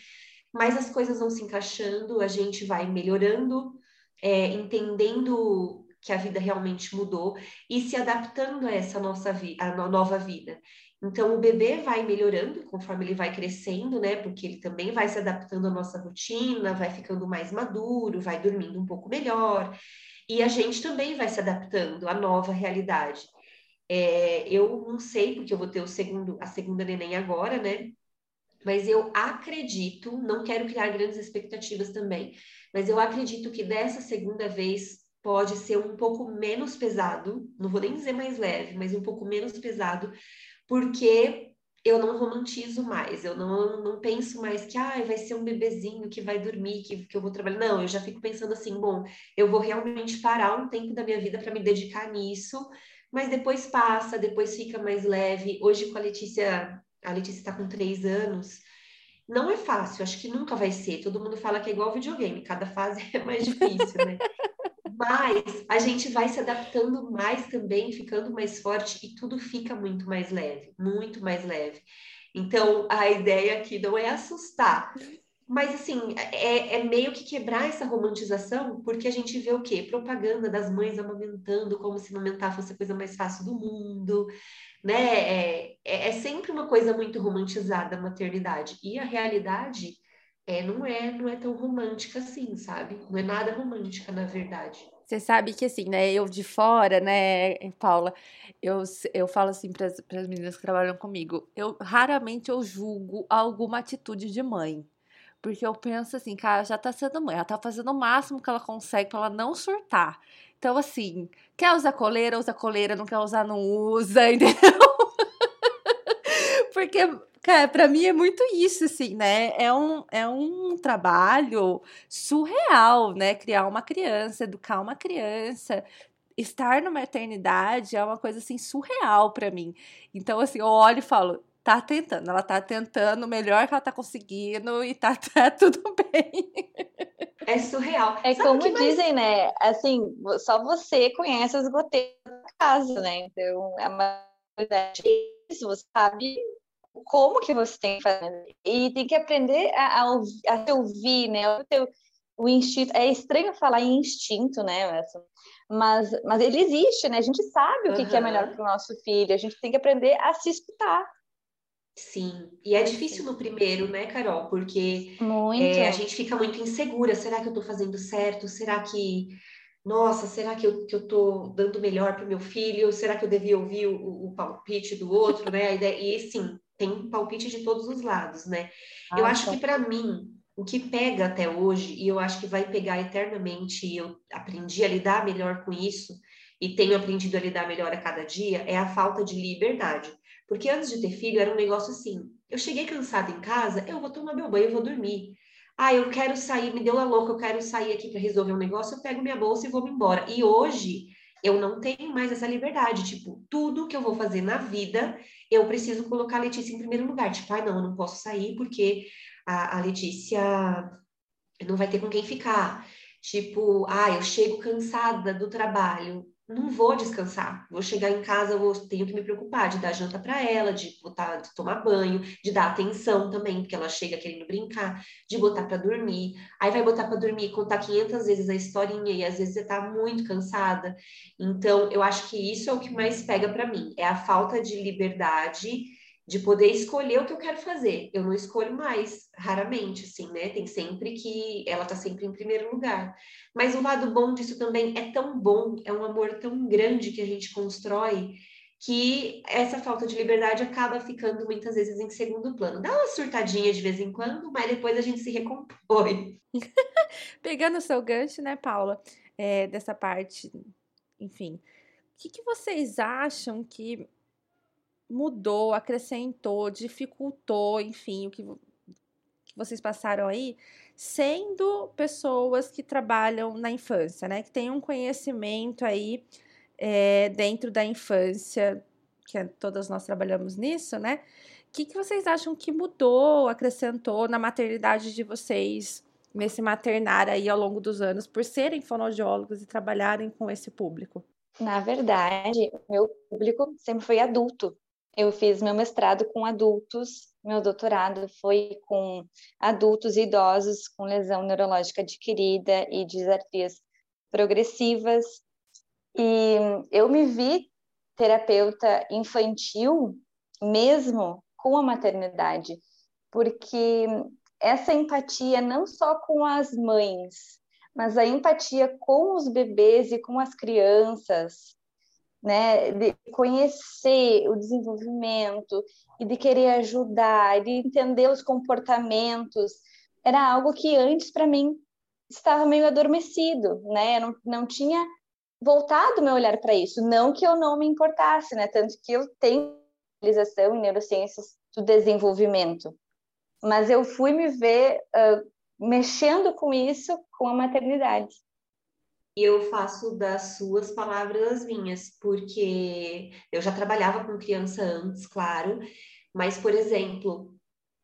Mas as coisas vão se encaixando, a gente vai melhorando, é, entendendo que a vida realmente mudou e se adaptando a essa nossa vi a nova vida. Então, o bebê vai melhorando conforme ele vai crescendo, né? Porque ele também vai se adaptando à nossa rotina, vai ficando mais maduro, vai dormindo um pouco melhor. E a gente também vai se adaptando à nova realidade. É, eu não sei, porque eu vou ter o segundo, a segunda neném agora, né? Mas eu acredito, não quero criar grandes expectativas também, mas eu acredito que dessa segunda vez pode ser um pouco menos pesado, não vou nem dizer mais leve, mas um pouco menos pesado, porque eu não romantizo mais, eu não, não penso mais que ah, vai ser um bebezinho que vai dormir, que, que eu vou trabalhar. Não, eu já fico pensando assim, bom, eu vou realmente parar um tempo da minha vida para me dedicar nisso, mas depois passa, depois fica mais leve. Hoje com a Letícia, a Letícia está com três anos, não é fácil, acho que nunca vai ser. Todo mundo fala que é igual videogame, cada fase é mais difícil, né? Mas a gente vai se adaptando mais também, ficando mais forte e tudo fica muito mais leve, muito mais leve. Então, a ideia aqui não é assustar, mas assim, é, é, meio que quebrar essa romantização, porque a gente vê o quê? Propaganda das mães amamentando, como se amamentar fosse a coisa mais fácil do mundo, né? É, é, é sempre uma coisa muito romantizada a maternidade. E a realidade é, não é, não é tão romântica assim, sabe? Não é nada romântica, na verdade. Você sabe que assim, né, eu de fora, né, Paula, eu, eu falo assim para as meninas que trabalham comigo, eu raramente eu julgo alguma atitude de mãe. Porque eu penso assim, cara, já tá sendo mãe, ela tá fazendo o máximo que ela consegue para ela não surtar. Então, assim, quer usar coleira, usa coleira, não quer usar, não usa, entendeu? Porque Cara, pra mim é muito isso, assim, né? É um, é um trabalho surreal, né? Criar uma criança, educar uma criança, estar na maternidade é uma coisa, assim, surreal para mim. Então, assim, eu olho e falo, tá tentando, ela tá tentando o melhor que ela tá conseguindo e tá, tá tudo bem. É surreal. É Sabe como dizem, mais... né? Assim, só você conhece as goteiras da casa, né? Então, é uma isso, você sabe como que você tem que fazer. E tem que aprender a, a, a se ouvir, né? O, teu, o instinto. É estranho falar em instinto, né? Mas, mas ele existe, né? A gente sabe o que, uhum. que é melhor para o nosso filho. A gente tem que aprender a se escutar. Sim, e é difícil no primeiro, né, Carol? Porque é, a gente fica muito insegura. Será que eu estou fazendo certo? Será que nossa, será que eu, que eu tô dando melhor para o meu filho? Será que eu devia ouvir o, o palpite do outro, né? E sim, tem palpite de todos os lados, né? Ah, eu acho então. que para mim, o que pega até hoje, e eu acho que vai pegar eternamente, e eu aprendi a lidar melhor com isso, e tenho aprendido a lidar melhor a cada dia é a falta de liberdade. Porque antes de ter filho era um negócio assim: eu cheguei cansada em casa, eu vou tomar meu banho, eu vou dormir. Ah, eu quero sair, me deu a louca, eu quero sair aqui para resolver um negócio, eu pego minha bolsa e vou me embora. E hoje eu não tenho mais essa liberdade. Tipo, tudo que eu vou fazer na vida, eu preciso colocar a Letícia em primeiro lugar. Tipo, ah, não, eu não posso sair porque a, a Letícia não vai ter com quem ficar. Tipo, ah, eu chego cansada do trabalho não vou descansar. Vou chegar em casa, vou tenho que me preocupar de dar janta para ela, de botar, de tomar banho, de dar atenção também, porque ela chega querendo brincar, de botar para dormir. Aí vai botar para dormir, contar 500 vezes a historinha e às vezes você tá muito cansada. Então, eu acho que isso é o que mais pega para mim, é a falta de liberdade de poder escolher o que eu quero fazer. Eu não escolho mais, raramente, assim, né? Tem sempre que ela tá sempre em primeiro lugar. Mas o lado bom disso também é tão bom, é um amor tão grande que a gente constrói que essa falta de liberdade acaba ficando muitas vezes em segundo plano. Dá uma surtadinha de vez em quando, mas depois a gente se recompõe. Pegando o seu gancho, né, Paula, é, dessa parte, enfim, o que, que vocês acham que mudou, acrescentou, dificultou, enfim, o que, que vocês passaram aí, sendo pessoas que trabalham na infância, né? Que têm um conhecimento aí é, dentro da infância, que é, todas nós trabalhamos nisso, né? O que, que vocês acham que mudou, acrescentou na maternidade de vocês, nesse maternar aí ao longo dos anos, por serem fonoaudiólogos e trabalharem com esse público? Na verdade, meu público sempre foi adulto. Eu fiz meu mestrado com adultos, meu doutorado foi com adultos e idosos com lesão neurológica adquirida e desafios progressivas. E eu me vi terapeuta infantil mesmo com a maternidade, porque essa empatia não só com as mães, mas a empatia com os bebês e com as crianças, né, de conhecer o desenvolvimento e de querer ajudar, de entender os comportamentos, era algo que antes para mim estava meio adormecido, né? Não, não tinha voltado meu olhar para isso, não que eu não me importasse, né? Tanto que eu tenho especialização em neurociências do desenvolvimento, mas eu fui me ver uh, mexendo com isso com a maternidade. E eu faço das suas palavras as minhas, porque eu já trabalhava com criança antes, claro, mas, por exemplo,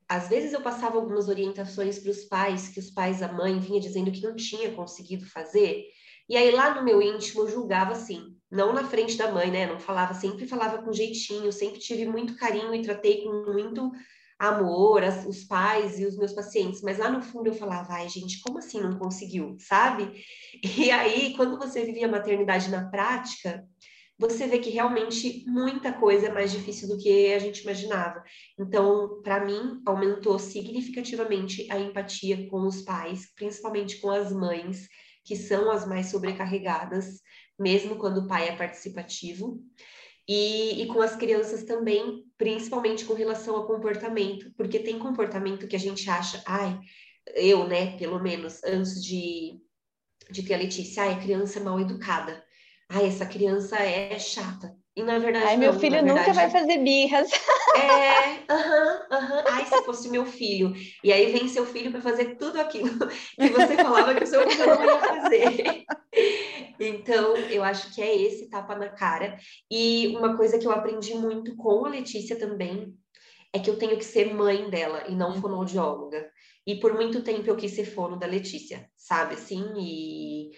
às vezes eu passava algumas orientações para os pais, que os pais, a mãe, vinha dizendo que não tinha conseguido fazer, e aí lá no meu íntimo eu julgava assim, não na frente da mãe, né? Não falava, sempre falava com jeitinho, sempre tive muito carinho e tratei com muito amor, as, os pais e os meus pacientes, mas lá no fundo eu falava, ai gente, como assim não conseguiu, sabe? E aí, quando você vivia a maternidade na prática, você vê que realmente muita coisa é mais difícil do que a gente imaginava. Então, para mim, aumentou significativamente a empatia com os pais, principalmente com as mães, que são as mais sobrecarregadas, mesmo quando o pai é participativo. E, e, com as crianças também, principalmente com relação ao comportamento, porque tem comportamento que a gente acha, ai, eu, né, pelo menos, antes de, de ter a Letícia, ai, a criança é mal educada, ai, essa criança é chata. E na verdade. Ai, não, meu filho verdade, nunca vai fazer birras. É, aham, aham. Ai, se fosse meu filho. E aí vem seu filho para fazer tudo aquilo que você falava que o seu filho não ia fazer. Então, eu acho que é esse tapa na cara. E uma coisa que eu aprendi muito com a Letícia também é que eu tenho que ser mãe dela e não fonoaudióloga. E por muito tempo eu quis ser fono da Letícia, sabe assim? E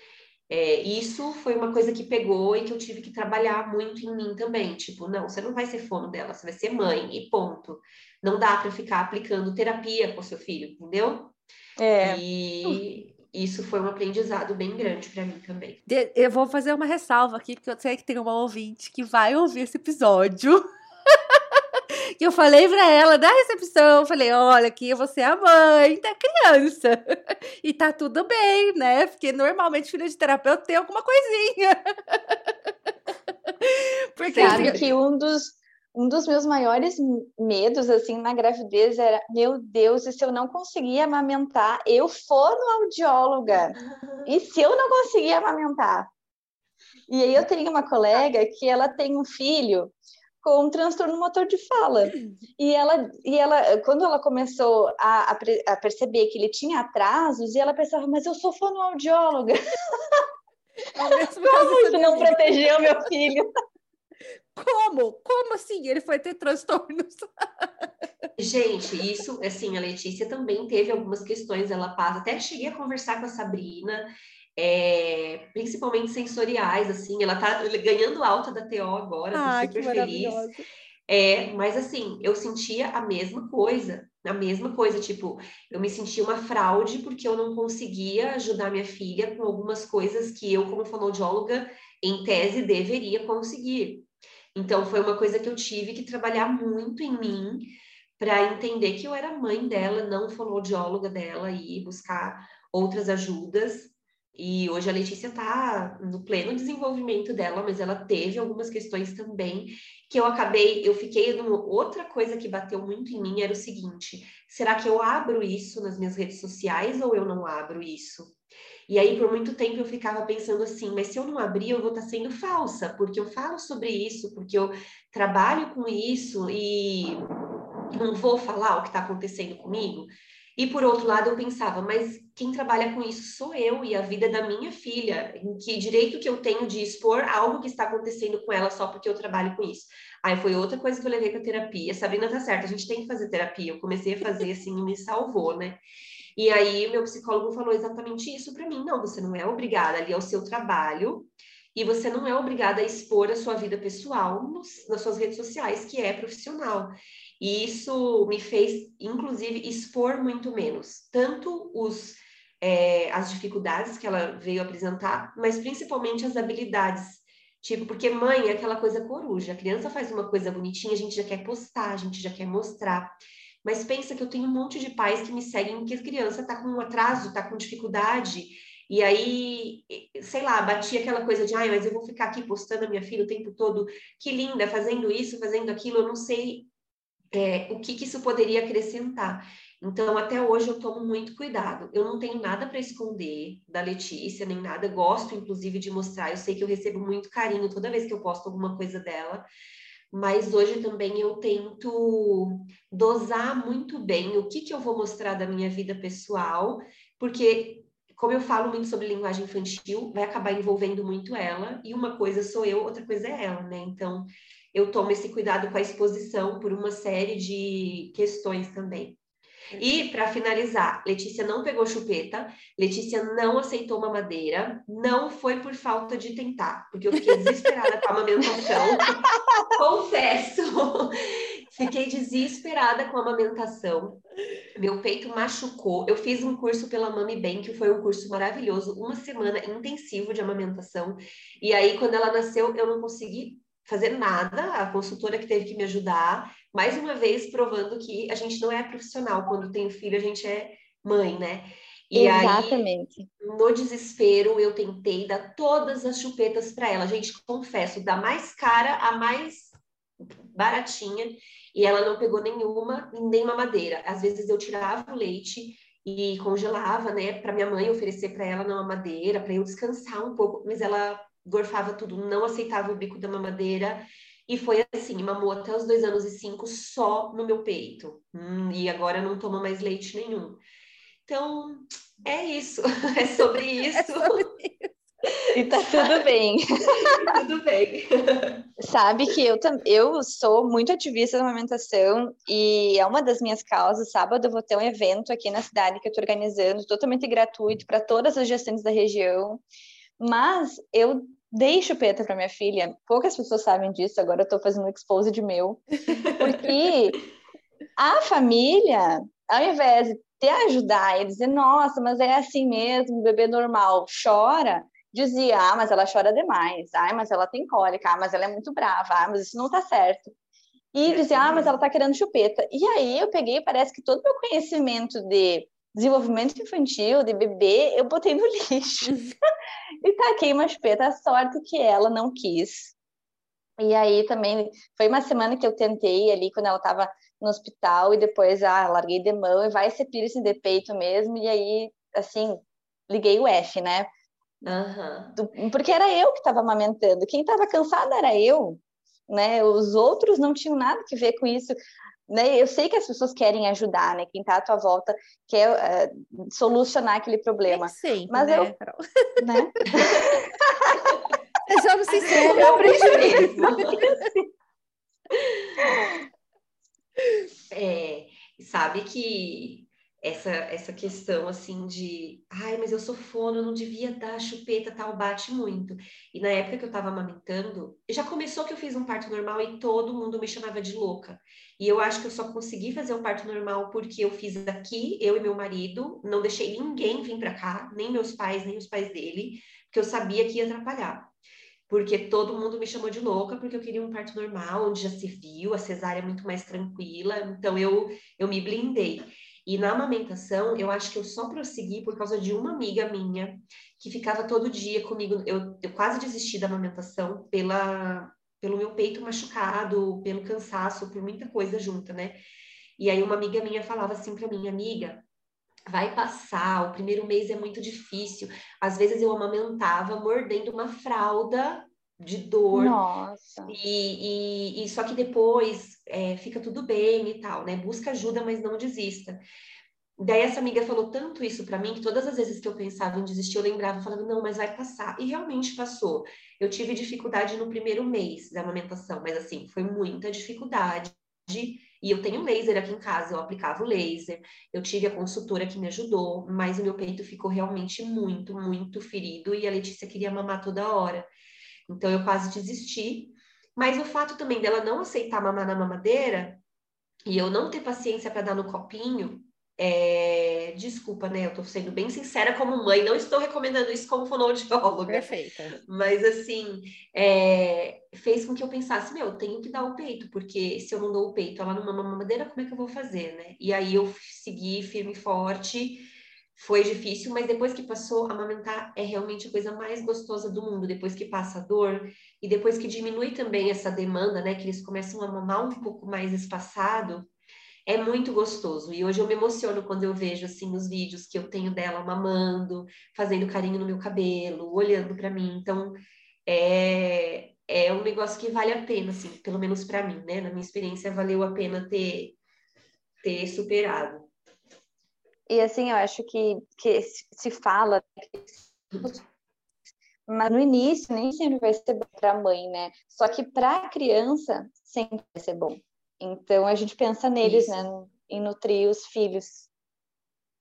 é, isso foi uma coisa que pegou e que eu tive que trabalhar muito em mim também. Tipo, não, você não vai ser fono dela, você vai ser mãe e ponto. Não dá para ficar aplicando terapia com seu filho, entendeu? É. E isso foi um aprendizado bem grande para mim também. Eu vou fazer uma ressalva aqui, porque eu sei que tem uma ouvinte que vai ouvir esse episódio. que eu falei para ela da recepção, falei, olha, aqui você é a mãe da criança. e tá tudo bem, né? Porque normalmente filho de terapeuta tem alguma coisinha. Porque Sabe assim, que um dos um dos meus maiores medos assim na gravidez era, meu Deus, e se eu não conseguir amamentar, eu for no audióloga. E se eu não conseguir amamentar? E aí eu tenho uma colega que ela tem um filho com um transtorno motor de fala. E ela, e ela quando ela começou a, a, a perceber que ele tinha atrasos, e ela pensava, mas eu sou fonoaudióloga. Como isso não protegeu meu filho? Como? Como assim? Ele foi ter transtornos? Gente, isso, assim, a Letícia também teve algumas questões, ela passa, até cheguei a conversar com a Sabrina, é, principalmente sensoriais, assim, ela tá ganhando alta da TO agora, ah, tô super feliz. É, mas assim, eu sentia a mesma coisa, a mesma coisa, tipo, eu me sentia uma fraude porque eu não conseguia ajudar minha filha com algumas coisas que eu, como fonoaudióloga, em tese, deveria conseguir. Então, foi uma coisa que eu tive que trabalhar muito em mim para entender que eu era mãe dela, não fonoaudióloga dela, e buscar outras ajudas. E hoje a Letícia está no pleno desenvolvimento dela, mas ela teve algumas questões também que eu acabei, eu fiquei numa outra coisa que bateu muito em mim era o seguinte: será que eu abro isso nas minhas redes sociais ou eu não abro isso? E aí, por muito tempo, eu ficava pensando assim, mas se eu não abrir, eu vou estar tá sendo falsa, porque eu falo sobre isso, porque eu trabalho com isso e não vou falar o que está acontecendo comigo. E por outro lado, eu pensava, mas quem trabalha com isso sou eu e a vida da minha filha. Em que direito que eu tenho de expor algo que está acontecendo com ela só porque eu trabalho com isso? Aí foi outra coisa que eu levei para terapia. Sabrina tá certa, a gente tem que fazer terapia. Eu comecei a fazer assim e me salvou, né? E aí meu psicólogo falou exatamente isso para mim. Não, você não é obrigada, ali é o seu trabalho. E você não é obrigada a expor a sua vida pessoal nos, nas suas redes sociais, que é profissional. E isso me fez, inclusive, expor muito menos, tanto os, é, as dificuldades que ela veio apresentar, mas principalmente as habilidades. Tipo, porque mãe é aquela coisa coruja, a criança faz uma coisa bonitinha, a gente já quer postar, a gente já quer mostrar. Mas pensa que eu tenho um monte de pais que me seguem que a criança está com um atraso, está com dificuldade, e aí, sei lá, batia aquela coisa de, ai, mas eu vou ficar aqui postando a minha filha o tempo todo, que linda, fazendo isso, fazendo aquilo, eu não sei é, o que, que isso poderia acrescentar. Então, até hoje eu tomo muito cuidado. Eu não tenho nada para esconder da Letícia, nem nada. Gosto, inclusive, de mostrar. Eu sei que eu recebo muito carinho toda vez que eu posto alguma coisa dela. Mas hoje também eu tento dosar muito bem o que, que eu vou mostrar da minha vida pessoal, porque, como eu falo muito sobre linguagem infantil, vai acabar envolvendo muito ela, e uma coisa sou eu, outra coisa é ela, né? Então, eu tomo esse cuidado com a exposição por uma série de questões também. E, para finalizar, Letícia não pegou chupeta, Letícia não aceitou uma madeira, não foi por falta de tentar, porque eu fiquei desesperada com a amamentação. Confesso, fiquei desesperada com a amamentação. Meu peito machucou. Eu fiz um curso pela Mami Bem, que foi um curso maravilhoso, uma semana intensivo de amamentação. E aí, quando ela nasceu, eu não consegui fazer nada, a consultora que teve que me ajudar, mais uma vez provando que a gente não é profissional, quando tem filho a gente é mãe, né? E Exatamente. Aí, no desespero, eu tentei dar todas as chupetas para ela. Gente, confesso, da mais cara a mais baratinha, e ela não pegou nenhuma, nem madeira. Às vezes eu tirava o leite e congelava, né, para minha mãe oferecer para ela na mamadeira, para eu descansar um pouco, mas ela gorfava tudo, não aceitava o bico da mamadeira. E foi assim, mamou até os dois anos e cinco só no meu peito. Hum, e agora não toma mais leite nenhum. Então, é isso. É sobre isso. É sobre isso. E tá tudo bem. tudo bem. Sabe que eu, eu sou muito ativista da amamentação e é uma das minhas causas. Sábado eu vou ter um evento aqui na cidade que eu estou organizando, totalmente gratuito para todas as gestantes da região. Mas eu dei chupeta para minha filha. Poucas pessoas sabem disso, agora eu estou fazendo um expose de meu. Porque a família, ao invés de te ajudar e dizer, nossa, mas é assim mesmo, o bebê normal chora, dizia, ah, mas ela chora demais, ah, mas ela tem cólica, ah, mas ela é muito brava, ah, mas isso não tá certo. E dizia, ah, mas ela tá querendo chupeta. E aí eu peguei, parece que todo o meu conhecimento de desenvolvimento infantil, de bebê, eu botei no lixo. e taquei uma chupeta, a sorte que ela não quis. E aí também foi uma semana que eu tentei ali quando ela estava no hospital e depois ah, larguei de mão e vai ser piercing de peito mesmo e aí assim liguei o F, né? Uhum. Porque era eu que estava amamentando. Quem estava cansada era eu. Né? Os outros não tinham nada que ver com isso. Né? Eu sei que as pessoas querem ajudar, né? Quem está à tua volta quer uh, solucionar aquele problema. Sempre, Mas né, eu, né? Sejamos sinceros, Eu prejuízo. É, sabe que essa, essa questão assim de ai, mas eu sou fono, eu não devia dar chupeta, tal, bate muito. E na época que eu tava amamentando, já começou que eu fiz um parto normal e todo mundo me chamava de louca. E eu acho que eu só consegui fazer um parto normal porque eu fiz aqui, eu e meu marido, não deixei ninguém vir para cá, nem meus pais, nem os pais dele, porque eu sabia que ia atrapalhar porque todo mundo me chamou de louca, porque eu queria um parto normal, onde já se viu, a cesárea é muito mais tranquila, então eu, eu me blindei. E na amamentação, eu acho que eu só prossegui por causa de uma amiga minha, que ficava todo dia comigo, eu, eu quase desisti da amamentação pela, pelo meu peito machucado, pelo cansaço, por muita coisa junta, né? E aí uma amiga minha falava assim para mim, amiga, vai passar, o primeiro mês é muito difícil. Às vezes eu amamentava mordendo uma fralda de dor. Nossa. E, e, e só que depois é, fica tudo bem e tal, né? Busca ajuda, mas não desista. Daí essa amiga falou tanto isso para mim que todas as vezes que eu pensava em desistir, eu lembrava falando, não, mas vai passar. E realmente passou. Eu tive dificuldade no primeiro mês da amamentação, mas assim, foi muita dificuldade e eu tenho laser aqui em casa, eu aplicava o laser, eu tive a consultora que me ajudou, mas o meu peito ficou realmente muito, muito ferido e a Letícia queria mamar toda hora. Então eu quase desisti. Mas o fato também dela não aceitar mamar na mamadeira e eu não ter paciência para dar no copinho, é... Desculpa, né? Eu tô sendo bem sincera como mãe, não estou recomendando isso como fonoaudióloga. Perfeita. Mas, assim, é... fez com que eu pensasse, meu, eu tenho que dar o peito, porque se eu não dou o peito ela não mama mamadeira, como é que eu vou fazer, né? E aí eu segui firme e forte, foi difícil, mas depois que passou, amamentar é realmente a coisa mais gostosa do mundo, depois que passa a dor e depois que diminui também essa demanda, né? Que eles começam a mamar um pouco mais espaçado, é muito gostoso. E hoje eu me emociono quando eu vejo assim os vídeos que eu tenho dela mamando, fazendo carinho no meu cabelo, olhando para mim. Então, é é um negócio que vale a pena, assim, pelo menos para mim, né? Na minha experiência, valeu a pena ter ter superado. E assim, eu acho que, que se fala mas no início nem sempre vai ser bom para a mãe, né? Só que para a criança sempre vai ser bom. Então a gente pensa neles, Isso. né? Em nutrir os filhos.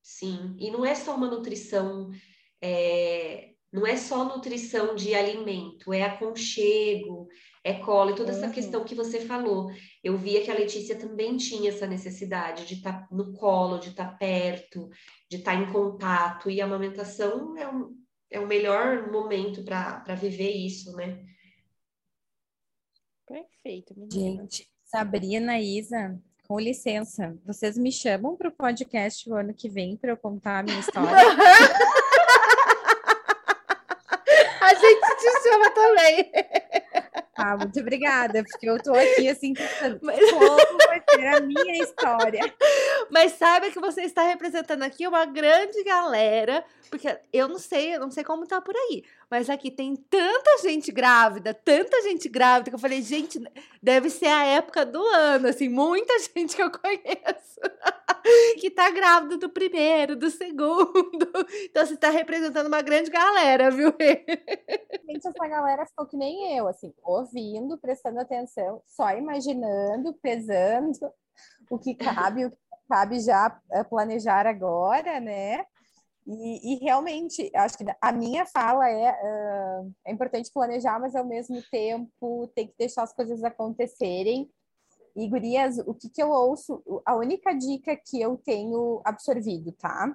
Sim, e não é só uma nutrição, é... não é só nutrição de alimento, é aconchego, é colo, e toda essa uhum. questão que você falou. Eu via que a Letícia também tinha essa necessidade de estar tá no colo, de estar tá perto, de estar tá em contato, e a amamentação é, um, é o melhor momento para viver isso, né? Perfeito, menina. Gente, Sabrina, Isa, com licença, vocês me chamam para o podcast o ano que vem para eu contar a minha história? a gente te chama também. Ah, muito obrigada, porque eu tô aqui assim pensando Mas... como vai ser a minha história. Mas saiba que você está representando aqui uma grande galera, porque eu não sei, eu não sei como tá por aí, mas aqui tem tanta gente grávida, tanta gente grávida, que eu falei, gente, deve ser a época do ano, assim, muita gente que eu conheço que tá grávida do primeiro, do segundo. Então você tá representando uma grande galera, viu? Gente, essa galera ficou que nem eu, assim, ouvindo, prestando atenção, só imaginando, pesando o que cabe, o que cabe já eh, planejar agora, né? E, e, realmente, acho que a minha fala é, uh, é importante planejar, mas ao mesmo tempo tem que deixar as coisas acontecerem. E, gurias, o que, que eu ouço, a única dica que eu tenho absorvido, tá?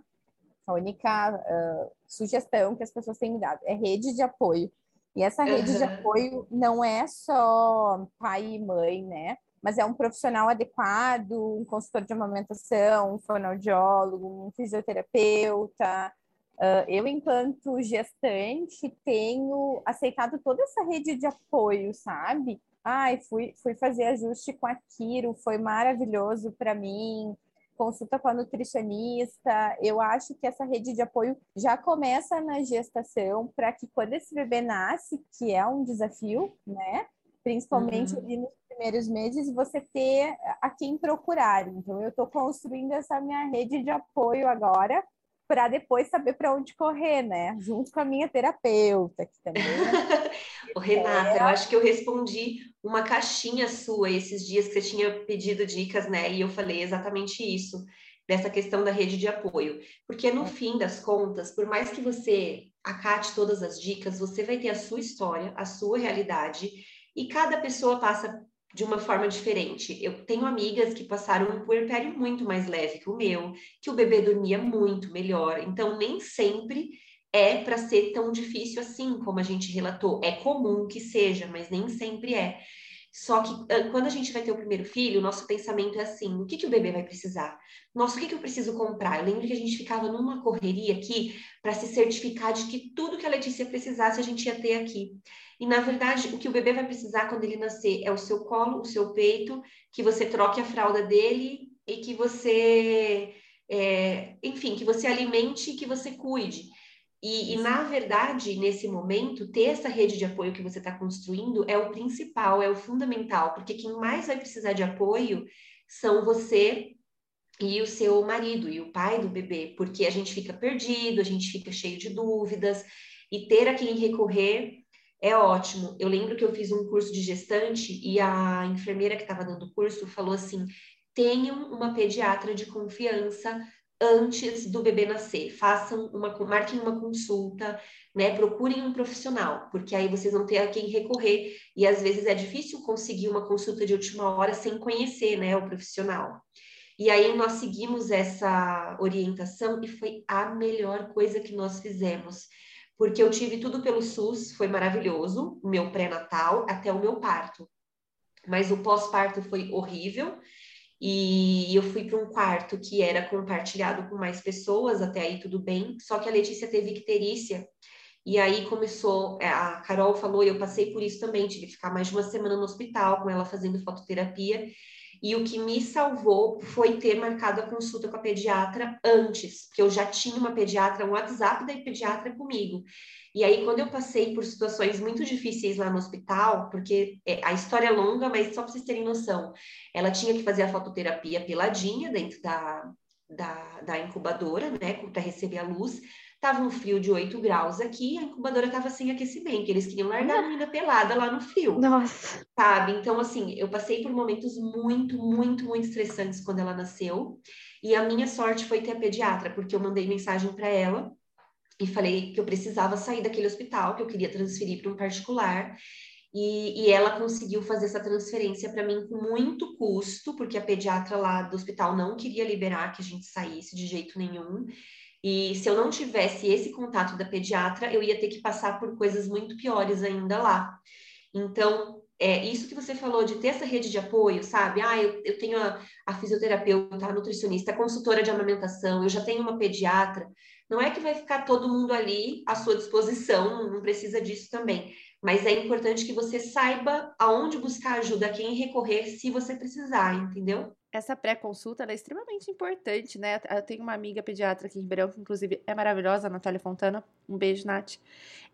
A única uh, sugestão que as pessoas têm me dado é rede de apoio. E essa rede uhum. de apoio não é só pai e mãe, né? mas é um profissional adequado, um consultor de amamentação, um fonoaudiólogo, um fisioterapeuta. Uh, eu, enquanto gestante, tenho aceitado toda essa rede de apoio, sabe? Ai, fui, fui fazer ajuste com a Kiro, foi maravilhoso para mim. consulta com a nutricionista. Eu acho que essa rede de apoio já começa na gestação, para que quando esse bebê nasce, que é um desafio, né? Principalmente uhum. ali nos primeiros meses, você ter a quem procurar. Então, eu estou construindo essa minha rede de apoio agora, para depois saber para onde correr, né? Junto com a minha terapeuta, que também. Ô, Renata, eu acho que eu respondi uma caixinha sua esses dias que você tinha pedido dicas, né? E eu falei exatamente isso, dessa questão da rede de apoio. Porque no é. fim das contas, por mais que você acate todas as dicas, você vai ter a sua história, a sua realidade, e cada pessoa passa de uma forma diferente. Eu tenho amigas que passaram um puerpério muito mais leve que o meu, que o bebê dormia muito melhor. Então, nem sempre é para ser tão difícil assim como a gente relatou. É comum que seja, mas nem sempre é. Só que quando a gente vai ter o primeiro filho, o nosso pensamento é assim: o que, que o bebê vai precisar? Nossa, o que, que eu preciso comprar? Eu lembro que a gente ficava numa correria aqui para se certificar de que tudo que a Letícia precisasse a gente ia ter aqui. E na verdade, o que o bebê vai precisar quando ele nascer é o seu colo, o seu peito, que você troque a fralda dele e que você, é, enfim, que você alimente e que você cuide. E, e, na verdade, nesse momento, ter essa rede de apoio que você está construindo é o principal, é o fundamental, porque quem mais vai precisar de apoio são você e o seu marido e o pai do bebê, porque a gente fica perdido, a gente fica cheio de dúvidas, e ter a quem recorrer é ótimo. Eu lembro que eu fiz um curso de gestante e a enfermeira que estava dando o curso falou assim: tenham uma pediatra de confiança antes do bebê nascer. Façam uma, marquem uma consulta, né? Procurem um profissional, porque aí vocês vão ter a quem recorrer. E às vezes é difícil conseguir uma consulta de última hora sem conhecer, né, o profissional. E aí nós seguimos essa orientação e foi a melhor coisa que nós fizemos porque eu tive tudo pelo SUS, foi maravilhoso, meu pré-natal até o meu parto. Mas o pós-parto foi horrível e eu fui para um quarto que era compartilhado com mais pessoas, até aí tudo bem, só que a Letícia teve icterícia. E aí começou, é, a Carol falou, e eu passei por isso também, tive que ficar mais de uma semana no hospital com ela fazendo fototerapia. E o que me salvou foi ter marcado a consulta com a pediatra antes, porque eu já tinha uma pediatra, um WhatsApp da pediatra comigo. E aí, quando eu passei por situações muito difíceis lá no hospital, porque é, a história é longa, mas só para vocês terem noção, ela tinha que fazer a fototerapia peladinha dentro da, da, da incubadora, né, para receber a luz. Tava um frio de 8 graus aqui, a incubadora tava sem aquecimento. Eles queriam largar a menina pelada lá no frio. Nossa. Sabe? Então, assim, eu passei por momentos muito, muito, muito estressantes quando ela nasceu. E a minha sorte foi ter a pediatra, porque eu mandei mensagem para ela e falei que eu precisava sair daquele hospital, que eu queria transferir para um particular. E, e, ela conseguiu fazer essa transferência para mim com muito custo, porque a pediatra lá do hospital não queria liberar que a gente saísse de jeito nenhum. E se eu não tivesse esse contato da pediatra, eu ia ter que passar por coisas muito piores ainda lá. Então, é isso que você falou de ter essa rede de apoio, sabe? Ah, eu, eu tenho a, a fisioterapeuta, a nutricionista, a consultora de amamentação, eu já tenho uma pediatra. Não é que vai ficar todo mundo ali à sua disposição, não precisa disso também. Mas é importante que você saiba aonde buscar ajuda, a quem recorrer se você precisar, entendeu? Essa pré-consulta é extremamente importante, né? Eu tenho uma amiga pediatra aqui em Ribeirão, que inclusive é maravilhosa, a Natália Fontana. Um beijo, Nath.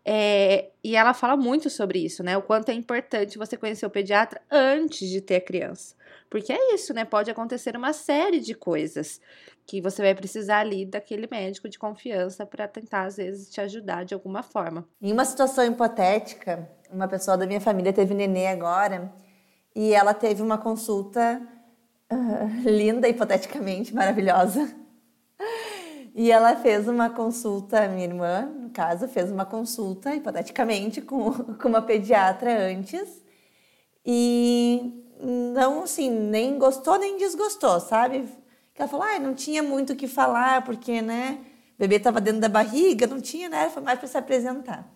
É, e ela fala muito sobre isso, né? O quanto é importante você conhecer o pediatra antes de ter a criança. Porque é isso, né? Pode acontecer uma série de coisas que você vai precisar ali daquele médico de confiança para tentar, às vezes, te ajudar de alguma forma. Em uma situação hipotética, uma pessoa da minha família teve nenê agora e ela teve uma consulta linda, hipoteticamente, maravilhosa. E ela fez uma consulta, minha irmã, no caso, fez uma consulta, hipoteticamente, com, com uma pediatra antes. E não, assim, nem gostou nem desgostou, sabe? Ela falou, ah, não tinha muito o que falar, porque, né, o bebê estava dentro da barriga, não tinha, né? Foi mais para se apresentar.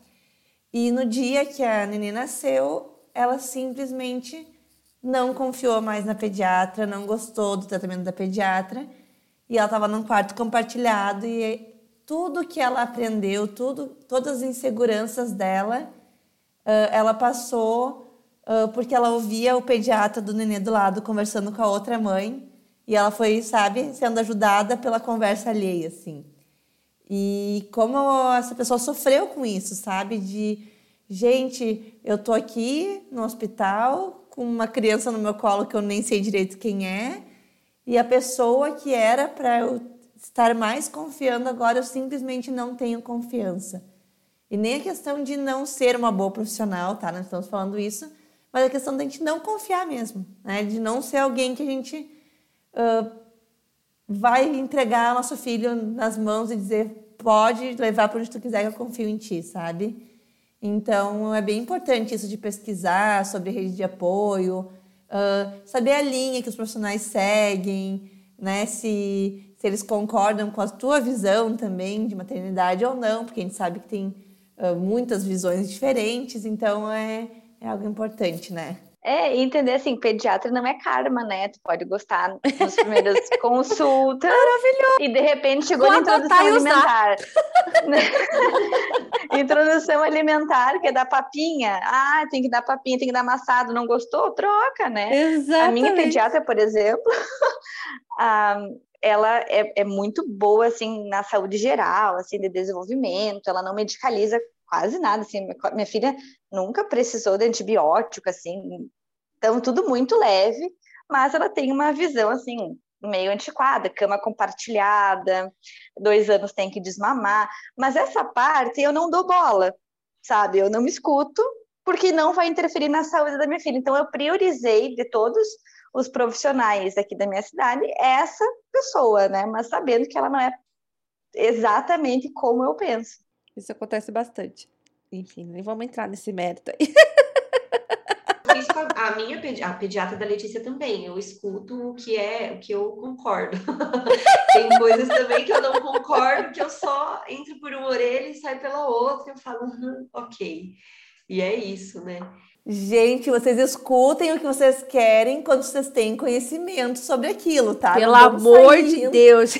E no dia que a neném nasceu, ela simplesmente não confiou mais na pediatra, não gostou do tratamento da pediatra. E ela estava num quarto compartilhado e tudo que ela aprendeu, tudo, todas as inseguranças dela, ela passou porque ela ouvia o pediatra do nenê do lado conversando com a outra mãe E ela foi, sabe, sendo ajudada pela conversa alheia, assim. E como essa pessoa sofreu com isso, sabe? De, gente, eu tô aqui no hospital com uma criança no meu colo que eu nem sei direito quem é, e a pessoa que era para eu estar mais confiando agora eu simplesmente não tenho confiança. E nem a questão de não ser uma boa profissional, tá? Nós estamos falando isso, mas a questão da gente não confiar mesmo, né? De não ser alguém que a gente uh, vai entregar nosso filho nas mãos e dizer pode levar para onde tu quiser que eu confio em ti, sabe? Então é bem importante isso de pesquisar sobre rede de apoio, uh, saber a linha que os profissionais seguem, né? Se, se eles concordam com a tua visão também de maternidade ou não, porque a gente sabe que tem uh, muitas visões diferentes, então é, é algo importante, né? É, entender assim, pediatra não é karma, né? Tu pode gostar nos primeiros consultas. Maravilhoso. E de repente chegou na introdução alimentar. introdução alimentar, que é dar papinha. Ah, tem que dar papinha, tem que dar amassado. Não gostou? Troca, né? Exatamente. A minha pediatra, por exemplo, ela é, é muito boa, assim, na saúde geral, assim, de desenvolvimento. Ela não medicaliza quase nada, assim, minha filha nunca precisou de antibiótico, assim, então tudo muito leve, mas ela tem uma visão, assim, meio antiquada, cama compartilhada, dois anos tem que desmamar, mas essa parte eu não dou bola, sabe, eu não me escuto, porque não vai interferir na saúde da minha filha, então eu priorizei de todos os profissionais aqui da minha cidade essa pessoa, né, mas sabendo que ela não é exatamente como eu penso. Isso acontece bastante. Enfim, nem vamos entrar nesse mérito aí. a minha a pediatra da Letícia também. Eu escuto o que é o que eu concordo. Tem coisas também que eu não concordo, que eu só entro por uma orelha e saio pela outra. Eu falo, uhum, ok. E é isso, né? Gente, vocês escutem o que vocês querem quando vocês têm conhecimento sobre aquilo, tá? Pelo amor de Deus.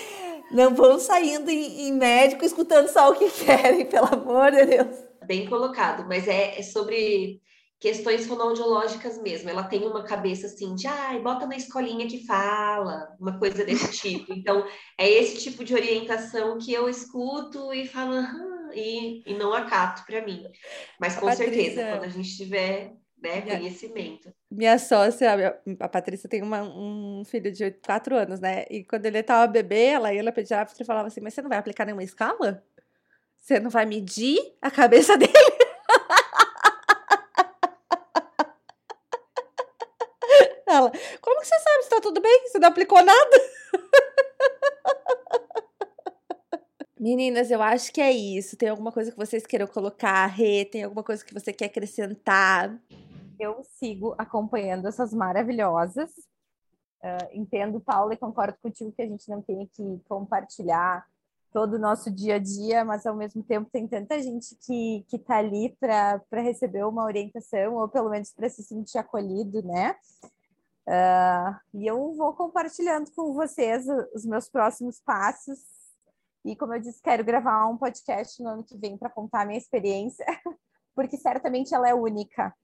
Não vão saindo em, em, médico escutando só o que querem, pelo amor de Deus. Bem colocado, mas é, é sobre questões fonoaudiológicas mesmo. Ela tem uma cabeça assim de, ai, ah, bota na escolinha que fala, uma coisa desse tipo. Então, é esse tipo de orientação que eu escuto e falo, ah, e, e não acato para mim. Mas com Patrícia... certeza, quando a gente tiver né, minha, conhecimento. Minha sócia, a Patrícia, tem uma, um filho de 4 anos, né? E quando ele tava bebê, ela ia na pediatra e falava assim: Mas você não vai aplicar nenhuma escala? Você não vai medir a cabeça dele? Como que você sabe se tá tudo bem? Você não aplicou nada? Meninas, eu acho que é isso. Tem alguma coisa que vocês queiram colocar, Rê? Tem alguma coisa que você quer acrescentar? Eu sigo acompanhando essas maravilhosas. Uh, entendo, Paula, e concordo contigo que a gente não tem que compartilhar todo o nosso dia a dia, mas ao mesmo tempo tem tanta gente que que está ali para receber uma orientação ou pelo menos para se sentir acolhido, né? Uh, e eu vou compartilhando com vocês os meus próximos passos. E como eu disse, quero gravar um podcast no ano que vem para contar a minha experiência, porque certamente ela é única.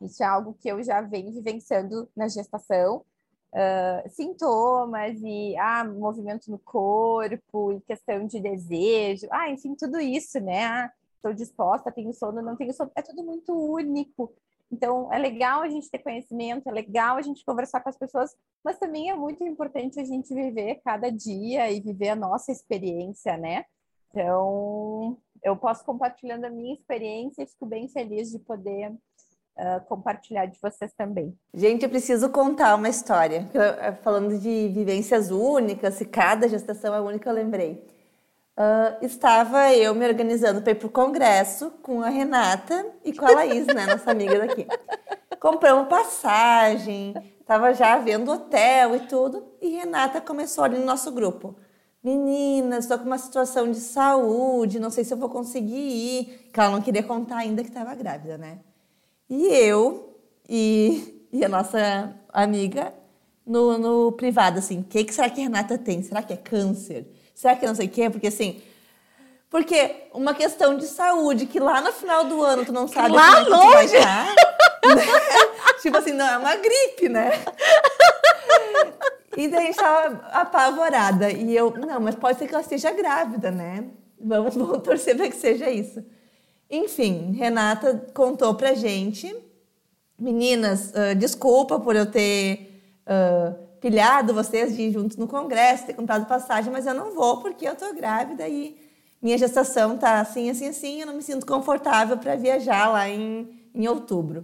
Isso é algo que eu já venho vivenciando na gestação. Uh, sintomas e ah, movimento no corpo e questão de desejo, ah, enfim, tudo isso, né? Ah, estou disposta, tenho sono, não tenho sono, é tudo muito único. Então, é legal a gente ter conhecimento, é legal a gente conversar com as pessoas, mas também é muito importante a gente viver cada dia e viver a nossa experiência, né? Então, eu posso compartilhando a minha experiência e fico bem feliz de poder uh, compartilhar de vocês também. Gente, eu preciso contar uma história. Falando de vivências únicas, se cada gestação é única, eu lembrei. Uh, estava eu me organizando para ir para o congresso com a Renata e com a Laís, né, nossa amiga daqui. Compramos passagem, estava já vendo hotel e tudo, e Renata começou ali no nosso grupo. Meninas, estou com uma situação de saúde, não sei se eu vou conseguir ir. Que ela não queria contar ainda que estava grávida, né? E eu e, e a nossa amiga no, no privado, assim, o que, que será que a Renata tem? Será que é câncer? Será que não sei o quê? Porque assim. Porque uma questão de saúde, que lá no final do ano tu não sabe lá como é que vai estar. Né? tipo assim, não, é uma gripe, né? E daí a gente tava apavorada. E eu, não, mas pode ser que ela esteja grávida, né? Vamos, vamos torcer para que seja isso. Enfim, Renata contou pra gente. Meninas, uh, desculpa por eu ter uh, pilhado vocês de ir juntos no congresso, ter comprado passagem, mas eu não vou porque eu tô grávida e minha gestação tá assim, assim, assim, eu não me sinto confortável para viajar lá em, em outubro.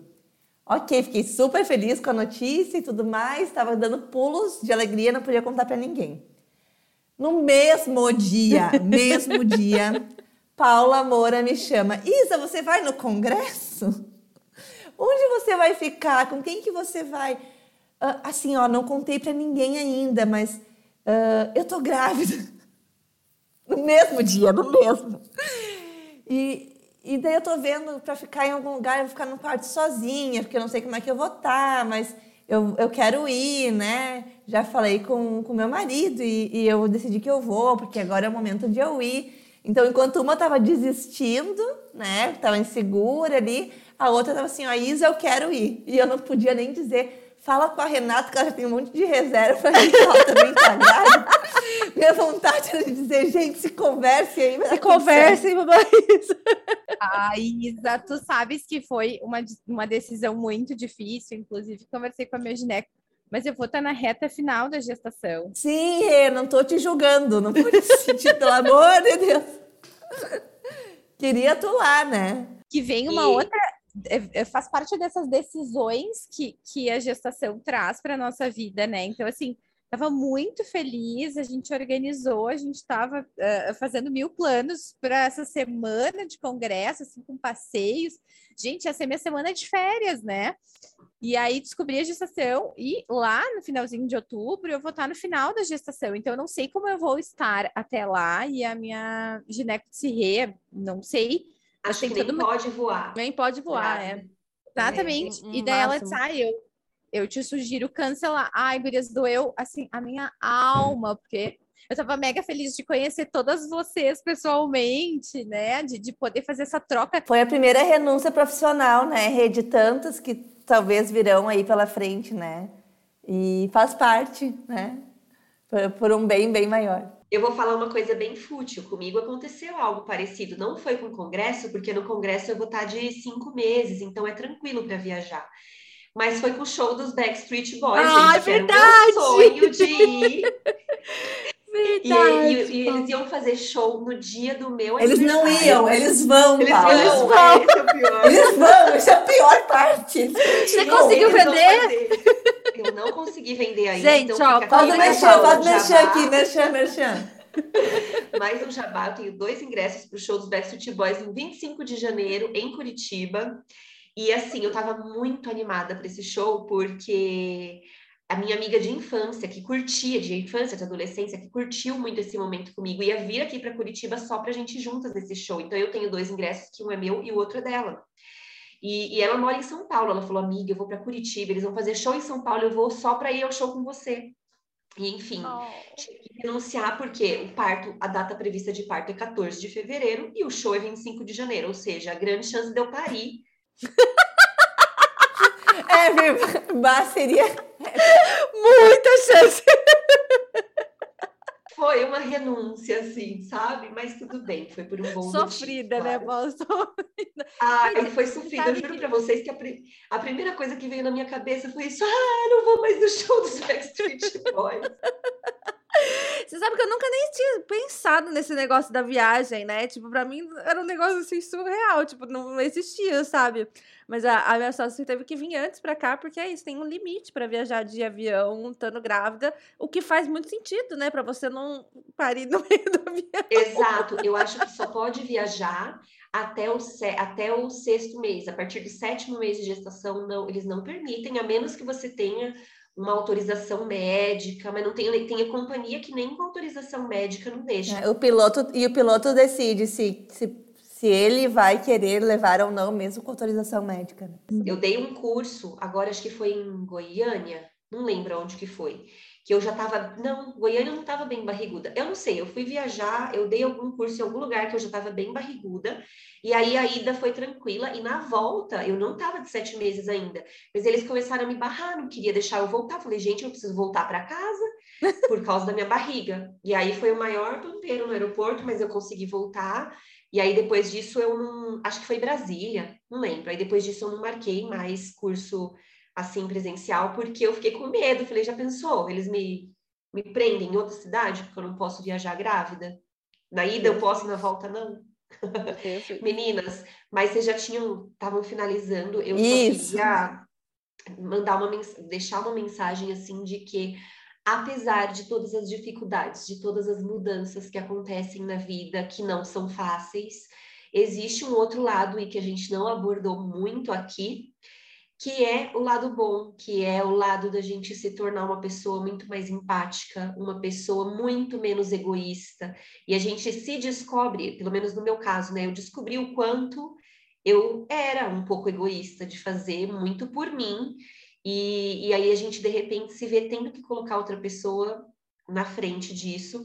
Ok, fiquei super feliz com a notícia e tudo mais, estava dando pulos de alegria, não podia contar para ninguém. No mesmo dia, mesmo dia, Paula Moura me chama. Isa, você vai no congresso? Onde você vai ficar? Com quem que você vai? Uh, assim, ó, não contei para ninguém ainda, mas uh, eu tô grávida. No mesmo dia, no mesmo. E, e daí eu tô vendo para ficar em algum lugar, eu vou ficar no quarto sozinha, porque eu não sei como é que eu vou estar, tá, mas eu, eu quero ir, né? Já falei com o meu marido e, e eu decidi que eu vou, porque agora é o momento de eu ir. Então, enquanto uma estava desistindo, né? Estava insegura ali, a outra estava assim, ó, Isa, eu quero ir. E eu não podia nem dizer, Fala com a Renata, que ela já tem um monte de reserva gente, ela também tá grávida. Minha vontade era de dizer, gente, se converse aí. Se conversem, Isa. A Isa, tu sabes que foi uma, uma decisão muito difícil, inclusive conversei com a minha gineco, mas eu vou estar na reta final da gestação. Sim, Rê, não tô te julgando, não pode sentir, pelo amor de Deus. Queria tu lá, né? Que vem uma e... outra é, é, faz parte dessas decisões que, que a gestação traz para a nossa vida, né? Então, assim, estava muito feliz, a gente organizou, a gente estava uh, eh, fazendo mil planos para essa semana de congresso, assim, com passeios. Gente, ia ser minha semana de férias, né? E aí descobri a gestação e lá no finalzinho de outubro eu vou estar no final da gestação. Então eu não sei como eu vou estar até lá e a minha gineco não sei Acho que nem pode voar. Nem pode voar, é. Exatamente. É, e daí ela disse, ah, eu, eu te sugiro cancelar. Ai, gurias, doeu, assim, a minha alma, porque eu tava mega feliz de conhecer todas vocês pessoalmente, né? De, de poder fazer essa troca. Foi a primeira renúncia profissional, né? Rede tantas que talvez virão aí pela frente, né? E faz parte, né? Por, por um bem bem maior. Eu vou falar uma coisa bem fútil. Comigo aconteceu algo parecido. Não foi com o congresso, porque no congresso eu vou estar de cinco meses, então é tranquilo para viajar. Mas foi com o show dos Backstreet Boys. Ah, gente, é verdade! Era o meu sonho de ir. E, e, e, eles iam fazer show no dia do meu Eles não iam, eles vão, eles Paulo. Eles vão. Esse é o pior. Eles vão, essa é a pior parte. Você conseguiu vender? Eu não consegui vender ainda. Gente, então ó, merchan, faz o merchan aqui, merchan, merchan. Mais um jabá, eu tenho dois ingressos para o show dos Backstreet Boys em 25 de janeiro, em Curitiba. E assim, eu estava muito animada para esse show, porque a minha amiga de infância, que curtia, de infância, de adolescência, que curtiu muito esse momento comigo, ia vir aqui para Curitiba só para a gente juntas nesse show. Então, eu tenho dois ingressos, que um é meu e o outro é dela. E, e ela mora em São Paulo. Ela falou, amiga, eu vou para Curitiba, eles vão fazer show em São Paulo, eu vou só para ir ao show com você. E, enfim, oh. tive que renunciar porque o parto, a data prevista de parto é 14 de fevereiro e o show é 25 de janeiro, ou seja, a grande chance de eu parir. é, seria Muita chance. Foi uma renúncia, assim, sabe? Mas tudo bem, foi por um bom Sofrida, motivo, né, claro. Sofrida. Ai, foi sofrida. Eu juro pra vocês que a, a, primeira coisa que veio na minha cabeça foi isso. Ah, não vou mais no show dos Backstreet Boys. Você sabe que eu nunca nem tinha pensado nesse negócio da viagem, né? Tipo, pra mim era um negócio assim surreal, tipo, não existia, sabe? Mas a, a minha sócia teve que vir antes pra cá, porque é isso, tem um limite para viajar de avião, estando grávida, o que faz muito sentido, né? Pra você não parir no meio do avião. Exato, eu acho que só pode viajar até o, até o sexto mês. A partir do sétimo mês de gestação, não, eles não permitem, a menos que você tenha uma autorização médica, mas não tem, tem a companhia que nem com autorização médica não deixa. É, o piloto, e o piloto decide se, se, se ele vai querer levar ou não, mesmo com autorização médica. Né? Eu dei um curso, agora acho que foi em Goiânia, não lembro onde que foi que eu já estava. Não, Goiânia não estava bem barriguda. Eu não sei, eu fui viajar, eu dei algum curso em algum lugar que eu já estava bem barriguda, e aí a ida foi tranquila, e na volta, eu não estava de sete meses ainda, mas eles começaram a me barrar, não queria deixar eu voltar. Falei, gente, eu preciso voltar para casa. por causa da minha barriga. E aí foi o maior ponteiro no aeroporto, mas eu consegui voltar. E aí depois disso eu não, acho que foi Brasília, não lembro. Aí depois disso eu não marquei mais curso assim presencial porque eu fiquei com medo. Falei, já pensou? Eles me me prendem em outra cidade porque eu não posso viajar grávida? Na ida eu posso, na volta não. Meninas, mas vocês já tinham, estavam finalizando, eu Isso. só queria mandar uma deixar uma mensagem assim de que apesar de todas as dificuldades, de todas as mudanças que acontecem na vida, que não são fáceis, existe um outro lado e que a gente não abordou muito aqui, que é o lado bom, que é o lado da gente se tornar uma pessoa muito mais empática, uma pessoa muito menos egoísta. E a gente se descobre, pelo menos no meu caso, né? Eu descobri o quanto eu era um pouco egoísta de fazer muito por mim. E, e aí a gente, de repente, se vê tendo que colocar outra pessoa na frente disso,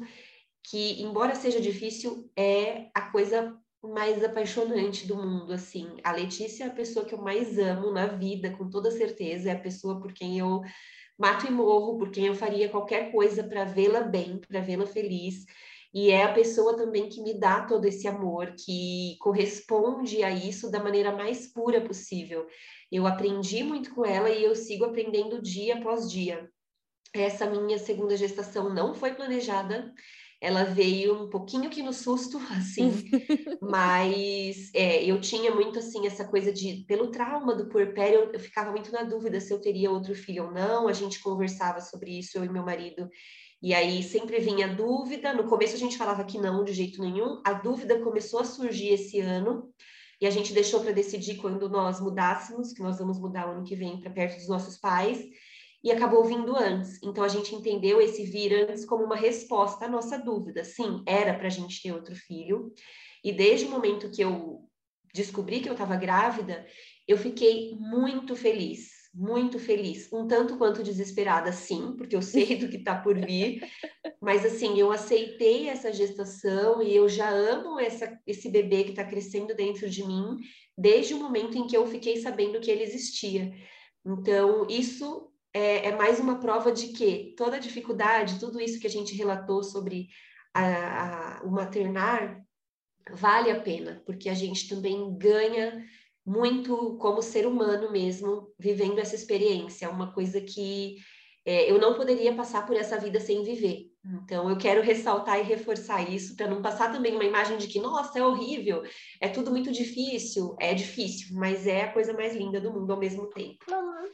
que, embora seja difícil, é a coisa mais apaixonante do mundo, assim. A Letícia é a pessoa que eu mais amo na vida, com toda certeza, é a pessoa por quem eu mato e morro, por quem eu faria qualquer coisa para vê-la bem, para vê-la feliz. E é a pessoa também que me dá todo esse amor, que corresponde a isso da maneira mais pura possível. Eu aprendi muito com ela e eu sigo aprendendo dia após dia. Essa minha segunda gestação não foi planejada, ela veio um pouquinho que no susto, assim, mas é, eu tinha muito, assim, essa coisa de, pelo trauma do puerpério, eu, eu ficava muito na dúvida se eu teria outro filho ou não, a gente conversava sobre isso, eu e meu marido, e aí sempre vinha dúvida, no começo a gente falava que não, de jeito nenhum, a dúvida começou a surgir esse ano, e a gente deixou para decidir quando nós mudássemos, que nós vamos mudar o ano que vem para perto dos nossos pais, e acabou vindo antes. Então a gente entendeu esse vir antes como uma resposta à nossa dúvida. Sim, era para a gente ter outro filho. E desde o momento que eu descobri que eu estava grávida, eu fiquei muito feliz, muito feliz, um tanto quanto desesperada, sim, porque eu sei do que está por vir, mas assim, eu aceitei essa gestação e eu já amo essa, esse bebê que está crescendo dentro de mim desde o momento em que eu fiquei sabendo que ele existia. Então, isso é, é, mais uma prova de que toda dificuldade, tudo isso que a gente relatou sobre a, a, o maternar, vale a pena, porque a gente também ganha muito como ser humano mesmo, vivendo essa experiência. É uma coisa que é, eu não poderia passar por essa vida sem viver. Então, eu quero ressaltar e reforçar isso para não passar também uma imagem de que, nossa, é horrível, é tudo muito difícil. É difícil, mas é a coisa mais linda do mundo ao mesmo tempo.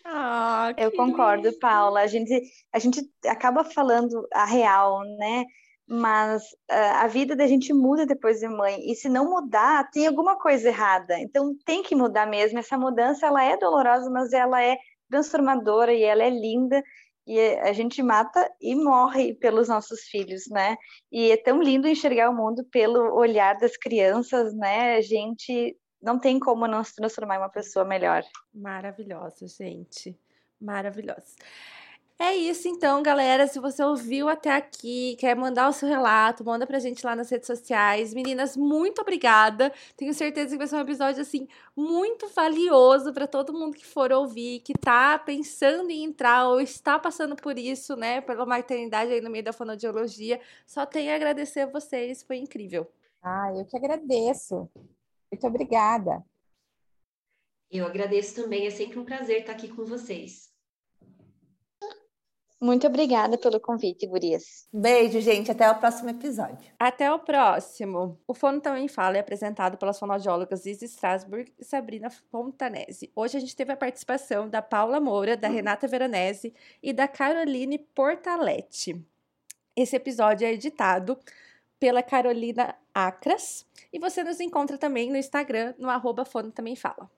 Ah, eu concordo, lindo. Paula. A gente, a gente acaba falando a real, né? Mas uh, a vida da gente muda depois de mãe. E se não mudar, tem alguma coisa errada. Então, tem que mudar mesmo. Essa mudança, ela é dolorosa, mas ela é transformadora e ela é linda e a gente mata e morre pelos nossos filhos, né? E é tão lindo enxergar o mundo pelo olhar das crianças, né? A gente não tem como não se transformar em uma pessoa melhor. Maravilhosa, gente. Maravilhosa. É isso então, galera. Se você ouviu até aqui, quer mandar o seu relato, manda pra gente lá nas redes sociais. Meninas, muito obrigada. Tenho certeza que vai ser um episódio assim muito valioso para todo mundo que for ouvir, que tá pensando em entrar ou está passando por isso, né, pela maternidade aí no meio da fonoaudiologia. Só tenho a agradecer a vocês, foi incrível. Ah, eu que agradeço. Muito obrigada. Eu agradeço também, é sempre um prazer estar aqui com vocês. Muito obrigada pelo convite, Gurias. Beijo, gente. Até o próximo episódio. Até o próximo. O Fono Também Fala é apresentado pelas fonoaudiólogas Izzy Strasburg e Sabrina Fontanese. Hoje a gente teve a participação da Paula Moura, da Renata Veronese e da Caroline Portaletti. Esse episódio é editado pela Carolina Acras e você nos encontra também no Instagram, no arroba Fono Também Fala.